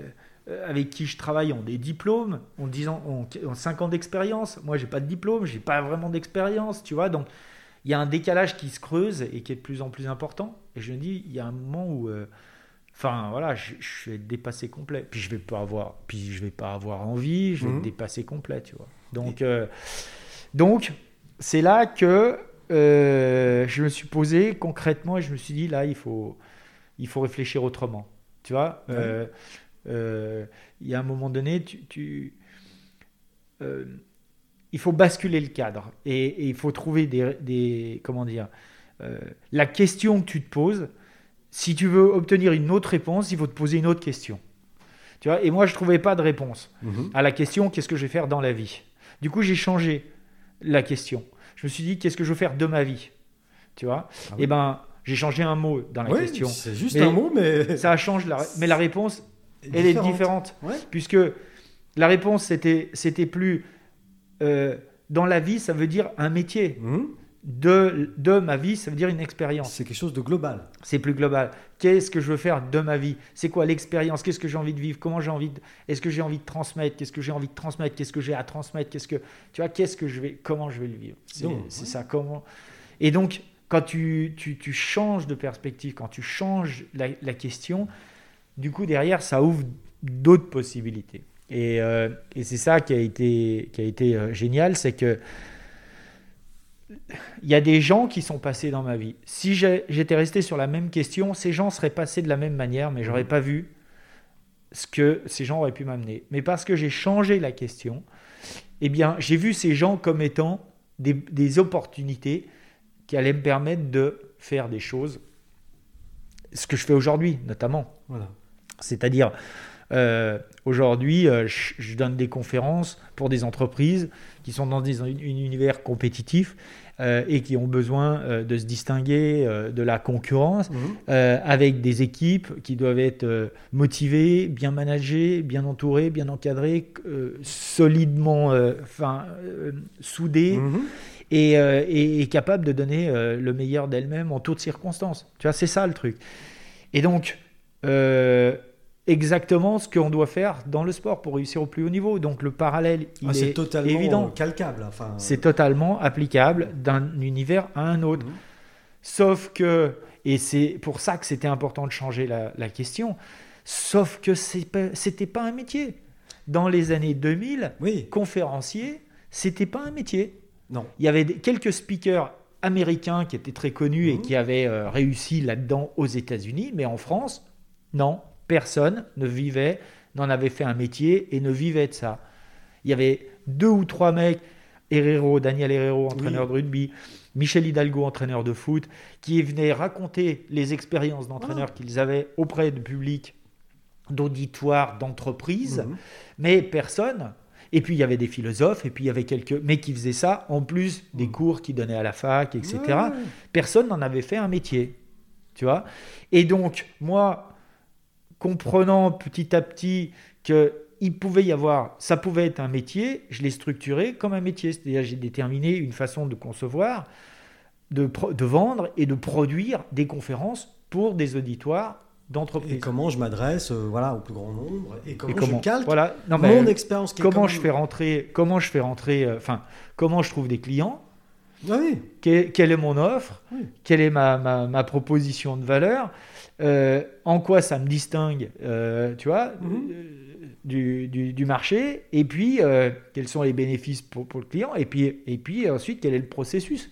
avec qui je travaille ont des diplômes, ont 10 ans, ont, ont 5 ans d'expérience. Moi, j'ai pas de diplôme, j'ai pas vraiment d'expérience, tu vois. Donc, il y a un décalage qui se creuse et qui est de plus en plus important. Et je me dis, il y a un moment où, euh, enfin, voilà, je, je vais être dépassé complet. Puis je vais pas avoir, puis je vais pas avoir envie, je vais Mhm. être dépassé complet, tu vois. Donc, euh, donc, c'est là que euh, je me suis posé concrètement et je me suis dit là il faut il faut réfléchir autrement tu vois Ouais. Euh, euh, il y a un moment donné tu, tu- il faut basculer le cadre et, et il faut trouver des, des comment dire euh, la question que tu te poses si tu veux obtenir une autre réponse il faut te poser une autre question tu vois et moi je trouvais pas de réponse Mhm. à la question qu'est-ce que je vais faire dans la vie? Du coup, j'ai changé la question. Je me suis dit qu'est-ce que je veux faire de ma vie? Tu vois? Ah oui. Et ben, j'ai changé un mot dans la Oui, question. c'est juste Mais un mot, mais. [LAUGHS] Ça change la mais la réponse elle est différente Ouais. puisque la réponse c'était c'était plus euh, dans la vie, ça veut dire un métier. Mhm. De, de ma vie, ça veut dire une expérience. C'est quelque chose de global. C'est plus global. Qu'est-ce que je veux faire de ma vie? C'est quoi l'expérience? Qu'est-ce que j'ai envie de vivre? Comment j'ai envie de... Est-ce que j'ai envie de transmettre? Qu'est-ce que j'ai envie de transmettre? Qu'est-ce que j'ai à transmettre? Qu'est-ce que tu vois Qu'est-ce que je vais Comment je vais le vivre? C'est ouais. ça. Comment Et donc, quand tu, tu, tu changes de perspective, quand tu changes la, la question, du coup derrière, ça ouvre d'autres possibilités. Et, euh, et c'est ça qui a été, qui a été euh, génial, c'est que il y a des gens qui sont passés dans ma vie. Si j'étais resté sur la même question, ces gens seraient passés de la même manière, mais j'aurais pas vu ce que ces gens auraient pu m'amener. Mais parce que j'ai changé la question, eh bien, j'ai vu ces gens comme étant des, des opportunités qui allaient me permettre de faire des choses, ce que je fais aujourd'hui, notamment. Voilà. C'est-à-dire, euh, aujourd'hui, euh, je, je donne des conférences pour des entreprises qui sont dans des un univers compétitif euh, et qui ont besoin euh, de se distinguer euh, de la concurrence Mhm. avec des équipes qui doivent être motivées, bien managées, bien entourées, bien encadrées, solidement enfin, soudées Mhm. et, et- et capable de donner le meilleur d'elle-même en toutes circonstances. Tu vois, c'est ça le truc. Et donc, euh, exactement ce qu'on doit faire dans le sport pour réussir au plus haut niveau. Donc, le parallèle, il Ah, est totalement évident. euh, calcable. Enfin, C'est totalement applicable d'un univers à un autre. Mhm. Sauf que, et c'est pour ça que c'était important de changer la, la question, sauf que c'était pas un métier. Dans les années 2000, Oui, conférencier, c'était pas un métier non. il y avait quelques speakers américains qui étaient très connus et Mhm. qui avaient euh, réussi là-dedans aux États-Unis, mais en France, non, personne ne vivait, n'en avait fait un métier et ne vivait de ça. Il y avait deux ou trois mecs, Herrero, Daniel Herrero, entraîneur de rugby, Michel Hidalgo, entraîneur de foot, qui venaient raconter les expériences d'entraîneurs qu'ils avaient auprès de public, d'auditoires, d'entreprises Mhm. mais personne. Et puis il y avait des philosophes, et puis il y avait quelques, mais qui faisaient ça en plus des Mm. cours qu'ils donnaient à la fac, etc. Personne n'en avait fait un métier, tu vois. Et donc moi, comprenant petit à petit que il pouvait y avoir, ça pouvait être un métier, je l'ai structuré comme un métier, c'est-à-dire j'ai déterminé une façon de concevoir, de, vendre et de produire des conférences pour des auditoires d'entreprises. Et comment je m'adresse euh, voilà, au plus grand nombre et comment, Et comment je calque voilà. Non, mais- mon expérience qui est comment comme- je fais rentrer, comment je fais rentrer, euh, enfin, comment je trouve des clients, Ah oui, que- quelle est mon offre, Oui. quelle est ma, ma, ma proposition de valeur, euh, en quoi ça me distingue, euh, tu vois, Mhm. euh, du, du, du marché, et puis euh, quels sont les bénéfices pour, pour le client, et puis, et puis ensuite quel est le processus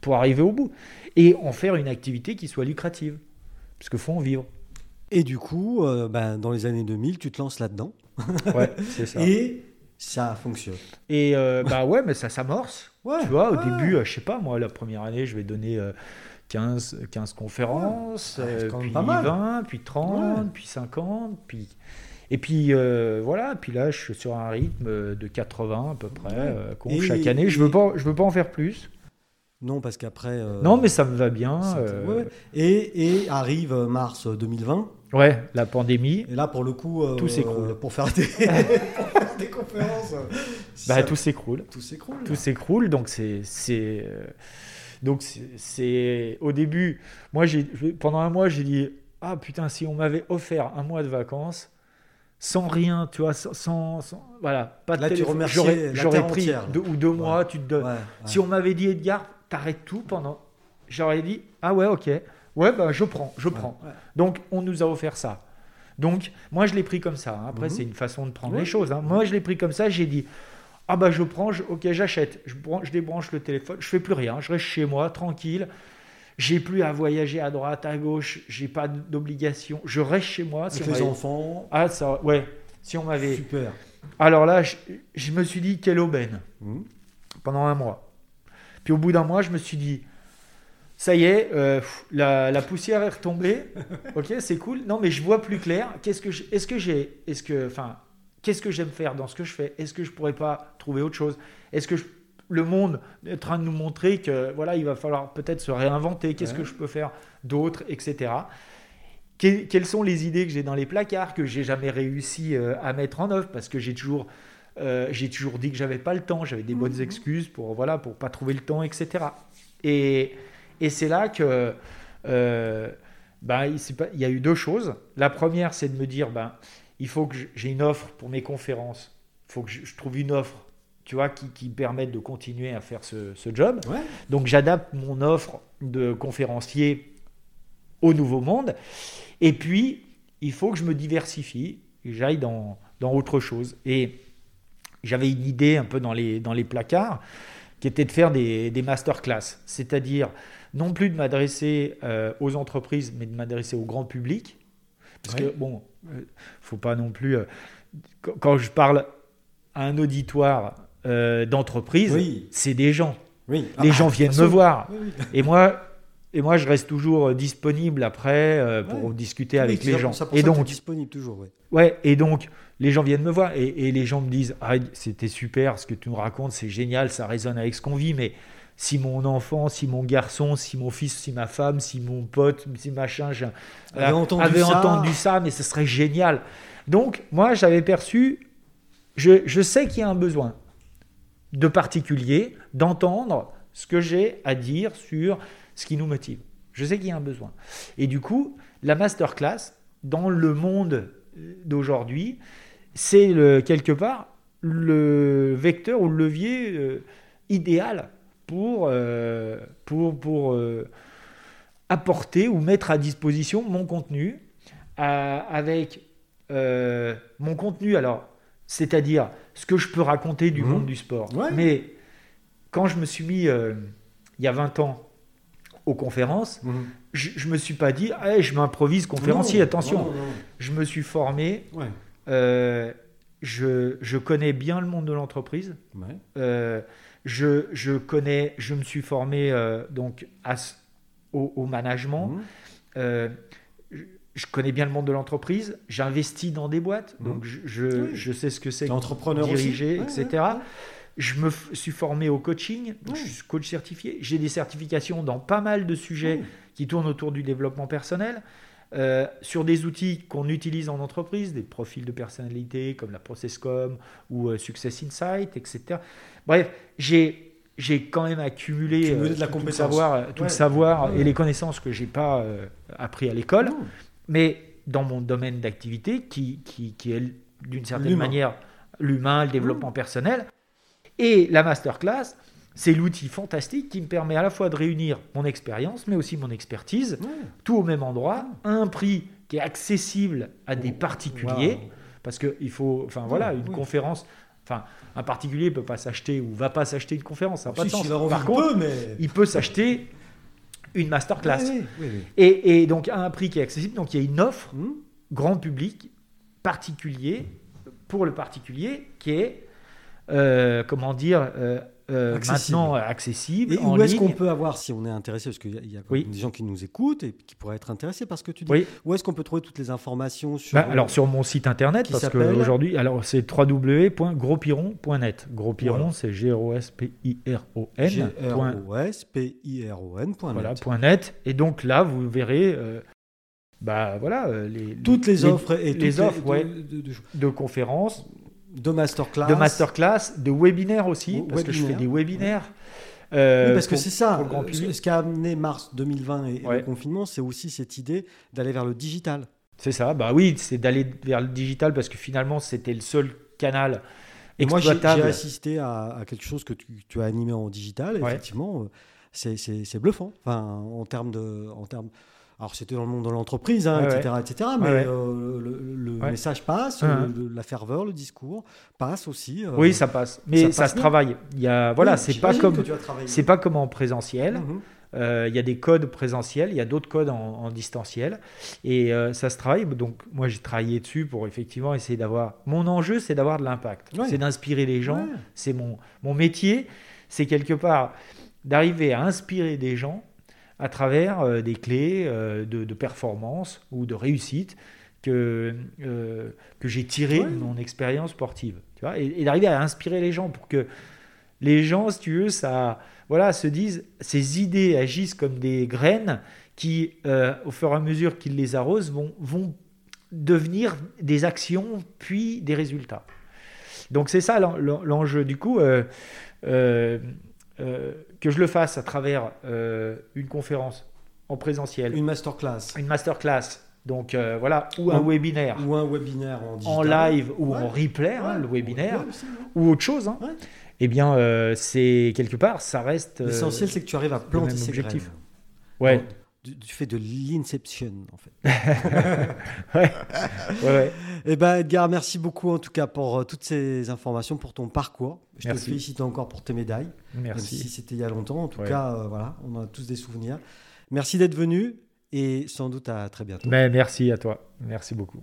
pour arriver au bout, et en faire une activité qui soit lucrative, parce qu'il faut en vivre. Et du coup, ben, dans les années 2000, tu te lances là-dedans. Ouais, [LAUGHS] c'est ça. Et ça fonctionne. Et bah ouais, mais ça s'amorce. Ouais, Tu vois, au ouais. début, je sais pas, moi, la première année, je vais donner 15, 15 conférences, Ouais, c'est euh, même puis pas mal. 20, puis 30, Ouais. puis 50, puis... Et puis euh, voilà, puis là, je suis sur un rythme de 80 à peu près, euh, Et- chaque année. Je veux et- pas, je veux pas en faire plus. Non, parce qu'après. euh, non, mais ça me va bien. ouais, ouais. Et, et arrive mars 2020. ouais, la pandémie. Et là, pour le coup, Tout s'écroule. Pour faire des, [LAUGHS] pour faire des conférences. bah, Ça- tout s'écroule. tout s'écroule. Tout s'écroule. Donc, c'est. Donc, c'est-. Au début, moi, j'ai, pendant un mois, j'ai dit Ah putain, si on m'avait offert un mois de vacances, sans rien, tu vois, sans. sans- sans- voilà, pas de Là, tu remerciais j'aurais, pris entière, deux ou deux mois, tu te donnes. Ouais, ouais. Si on m'avait dit Edgar, t'arrêtes tout pendant. J'aurais dit Ah ouais, ok. Ouais, bah, je prends, je prends. Donc, on nous a offert ça. Donc, moi, je l'ai pris comme ça. hein. Après, Mhm. c'est une façon de prendre les choses. hein. Moi, je l'ai pris comme ça. J'ai dit Ah, bah, je prends, je- ok, j'achète. Je, bran- je débranche le téléphone. Je fais plus rien. Je reste chez moi, tranquille. J'ai plus à voyager à droite, à gauche. J'ai pas d'obligation. Je reste chez moi. Si Avec les enfants. Ah, ça, ouais. Si on m'avait. Super. Alors là, je, je me suis dit Quelle aubaine Mhm. pendant un mois. Puis au bout d'un mois, je me suis dit, ça y est, euh, la, la poussière est retombée. [LAUGHS] ok, c'est cool. Non, mais je vois plus clair. Qu'est-ce que j'ai- est-ce que j'ai, est-ce que, enfin, qu'est-ce que j'aime faire dans ce que je fais? Est-ce que je pourrais pas trouver autre chose? Est-ce que je- le monde est en train de nous montrer que voilà, il va falloir peut-être se réinventer. Qu'est-ce Ouais. que je peux faire d'autre, etc. Que- quelles sont les idées que j'ai dans les placards que j'ai jamais réussi euh, à mettre en œuvre? Parce que j'ai toujours euh, j'ai toujours dit que j'avais pas le temps, j'avais des bonnes Mhm. excuses pour voilà pour pas trouver le temps, etc. Et, et c'est là que euh, ben, il, s'est pas- il y a eu deux choses. La première, c'est de me dire ben il faut que j'ai une offre pour mes conférences. Il faut que je, je trouve une offre, tu vois, qui, qui permette de continuer à faire ce, ce job. Ouais. Donc j'adapte mon offre de conférencier au nouveau monde. Et puis, il faut que je me diversifie, que j'aille dans, dans autre chose. Et j'avais une idée un peu dans les, dans les placards, qui était de faire des, des masterclass. C'est-à-dire, non plus de m'adresser euh, aux entreprises, mais de m'adresser au grand public. Parce Ouais. que, bon, faut pas non plus... euh, quand, je parle à un auditoire euh, d'entreprise, Oui. c'est des gens. Oui. Les Ah, gens viennent me voir. Oui. Et moi, et moi, je reste toujours euh, disponible après euh, pour Ouais. discuter avec les gens. ça pour Et ça donc, disponible toujours. Ouais. ouais, et donc, les gens viennent me voir et, et les gens me disent ah, c'était super ce que tu nous racontes, c'est génial, ça résonne avec ce qu'on vit, mais si mon enfant, si mon garçon, si mon fils, si ma femme, si mon pote, si machin, j'ai- Avait euh, entendu avait ça. entendu ça, mais ce serait génial. Donc, moi, j'avais perçu, je, je sais qu'il y a un besoin de particulier d'entendre ce que j'ai à dire sur ce qui nous motive. Je sais qu'il y a un besoin. Et du coup, la masterclass, dans le monde d'aujourd'hui, c'est quelque part le vecteur ou le levier euh, idéal pour, euh, pour, pour euh, apporter ou mettre à disposition mon contenu euh, avec euh, mon contenu, alors, c'est-à-dire ce que je peux raconter du Mhm. monde du sport. Ouais. Mais quand je me suis mis, il y a 20 ans, aux conférences, Mhm. je, je me suis pas dit, Ah, je m'improvise conférencier, Non, attention. non, non, Je me suis formé. Ouais. je, je connais bien le monde de l'entreprise. Ouais. Je, je connais, je me suis formé euh, donc à au, au management. Mhm. Euh, je, je connais bien le monde de l'entreprise. J'investis dans des boîtes, Mhm. donc je, je, Oui. je sais ce que c'est entrepreneur diriger, aussi. Ouais, etc. ouais, ouais. Je me suis formé au coaching, donc Ouais. je suis coach certifié. J'ai des certifications dans pas mal de sujets qui tournent autour du développement personnel, euh, sur des outils qu'on utilise en entreprise, des profils de personnalité comme la Processcom ou euh, Success Insight, etc. Bref, j'ai j'ai quand même accumulé, Cumulé euh, de la tout, tout le savoir, tout Ouais. le savoir Ouais. et les connaissances que j'ai pas appris à l'école, mais dans mon domaine d'activité qui, qui, qui est d'une certaine manière l'humain, le développement personnel. Et la masterclass, c'est l'outil fantastique qui me permet à la fois de réunir mon expérience, mais aussi mon expertise, tout au même endroit, à un prix qui est accessible à des particuliers, Wow. parce qu'il faut, enfin voilà, une oui. conférence, enfin un particulier peut pas s'acheter ou va pas s'acheter une conférence, ça n'a pas de sens. Par contre, mais. il peut s'acheter une masterclass. Oui, oui, oui. Et, et donc à un prix qui est accessible, donc il y a une offre Mhm. grand public, particulier, pour le particulier, qui est, euh, comment dire, euh, euh, Accessible. maintenant euh, accessible Et en où est-ce qu'on peut avoir, si on est intéressé, parce qu'il y a, Oui. des gens qui nous écoutent et qui pourraient être intéressés par ce que tu dis, Oui. où est-ce qu'on peut trouver toutes les informations sur. Bah, alors sur mon site internet, parce qu'aujourd'hui, alors c'est www.grospiron.net. Gros Piron, Voilà. c'est G-R-O-S-P-I-R-O-N. point- G-R-O-S-P-I-R-O-N.net. Voilà, point net. Et donc là, vous verrez, euh, bah voilà, les, Toutes les offres et les toutes offres, de- ouais. de- de- de- de conférences De masterclass. de masterclass, de webinaires aussi, Ou- parce que je fais des webinaires. euh, Oui, parce que c'est ça. euh. Ce qui a amené mars 2020 et, le confinement, c'est aussi cette idée d'aller vers le digital. C'est ça, bah oui, c'est d'aller vers le digital parce que finalement c'était le seul canal Et moi, j'ai assisté à, à quelque chose que tu, tu as animé en digital. et Ouais. Effectivement, euh, c'est bluffant. Enfin, en termes de, en termes. Alors, c'était dans le monde de l'entreprise, hein, Ouais, etc., etc. Mais Ouais, euh, le, le Ouais. message passe, Ouais, euh, ouais. le- la ferveur, le discours passe aussi. euh, Oui, ça passe, mais ça se travaille. Il y a, voilà, oui, c'est pas comme c'est pas comme en présentiel. Mhm. Euh, il y a des codes présentiels, il y a d'autres codes en, en distanciel, et euh, ça se travaille. Donc moi j'ai travaillé dessus pour effectivement essayer d'avoir. Mon enjeu c'est d'avoir de l'impact, Ouais. c'est d'inspirer les gens. Ouais. C'est mon mon métier, c'est quelque part d'arriver à inspirer des gens à travers euh, des clés euh, de, de performance ou de réussite que, euh, que j'ai tirées Ouais. de mon expérience sportive. Tu vois, et, et d'arriver à inspirer les gens pour que les gens, si tu veux, ça, voilà, se disent, ces idées agissent comme des graines qui, euh, au fur et à mesure qu'ils les arrosent, vont, vont devenir des actions, puis des résultats. Donc c'est ça l'en- l'en- l'enjeu. Du coup, euh, euh, euh, que je le fasse à travers euh, une conférence en présentiel, Une masterclass une masterclass, donc euh, voilà, ou un Ou- webinaire ou un webinaire en digital. en live ou Ouais. en replay, hein, le webinaire, ouais, aussi, ouais. ou autre chose, hein, eh bien, euh, c'est quelque part, ça reste. L'essentiel, c'est que tu arrives à planter ces objectif. Ouais, Du, du fait de l'inception, en fait. [LAUGHS] ouais, ouais, ouais. Eh ben Edgar, merci beaucoup en tout cas pour euh, toutes ces informations, pour ton parcours. Je Merci. te félicite encore pour tes médailles, même Merci. si c'était il y a longtemps. En tout cas, euh, voilà, on a tous des souvenirs. Merci d'être venu et sans doute à très bientôt. Mais merci à toi. Merci beaucoup.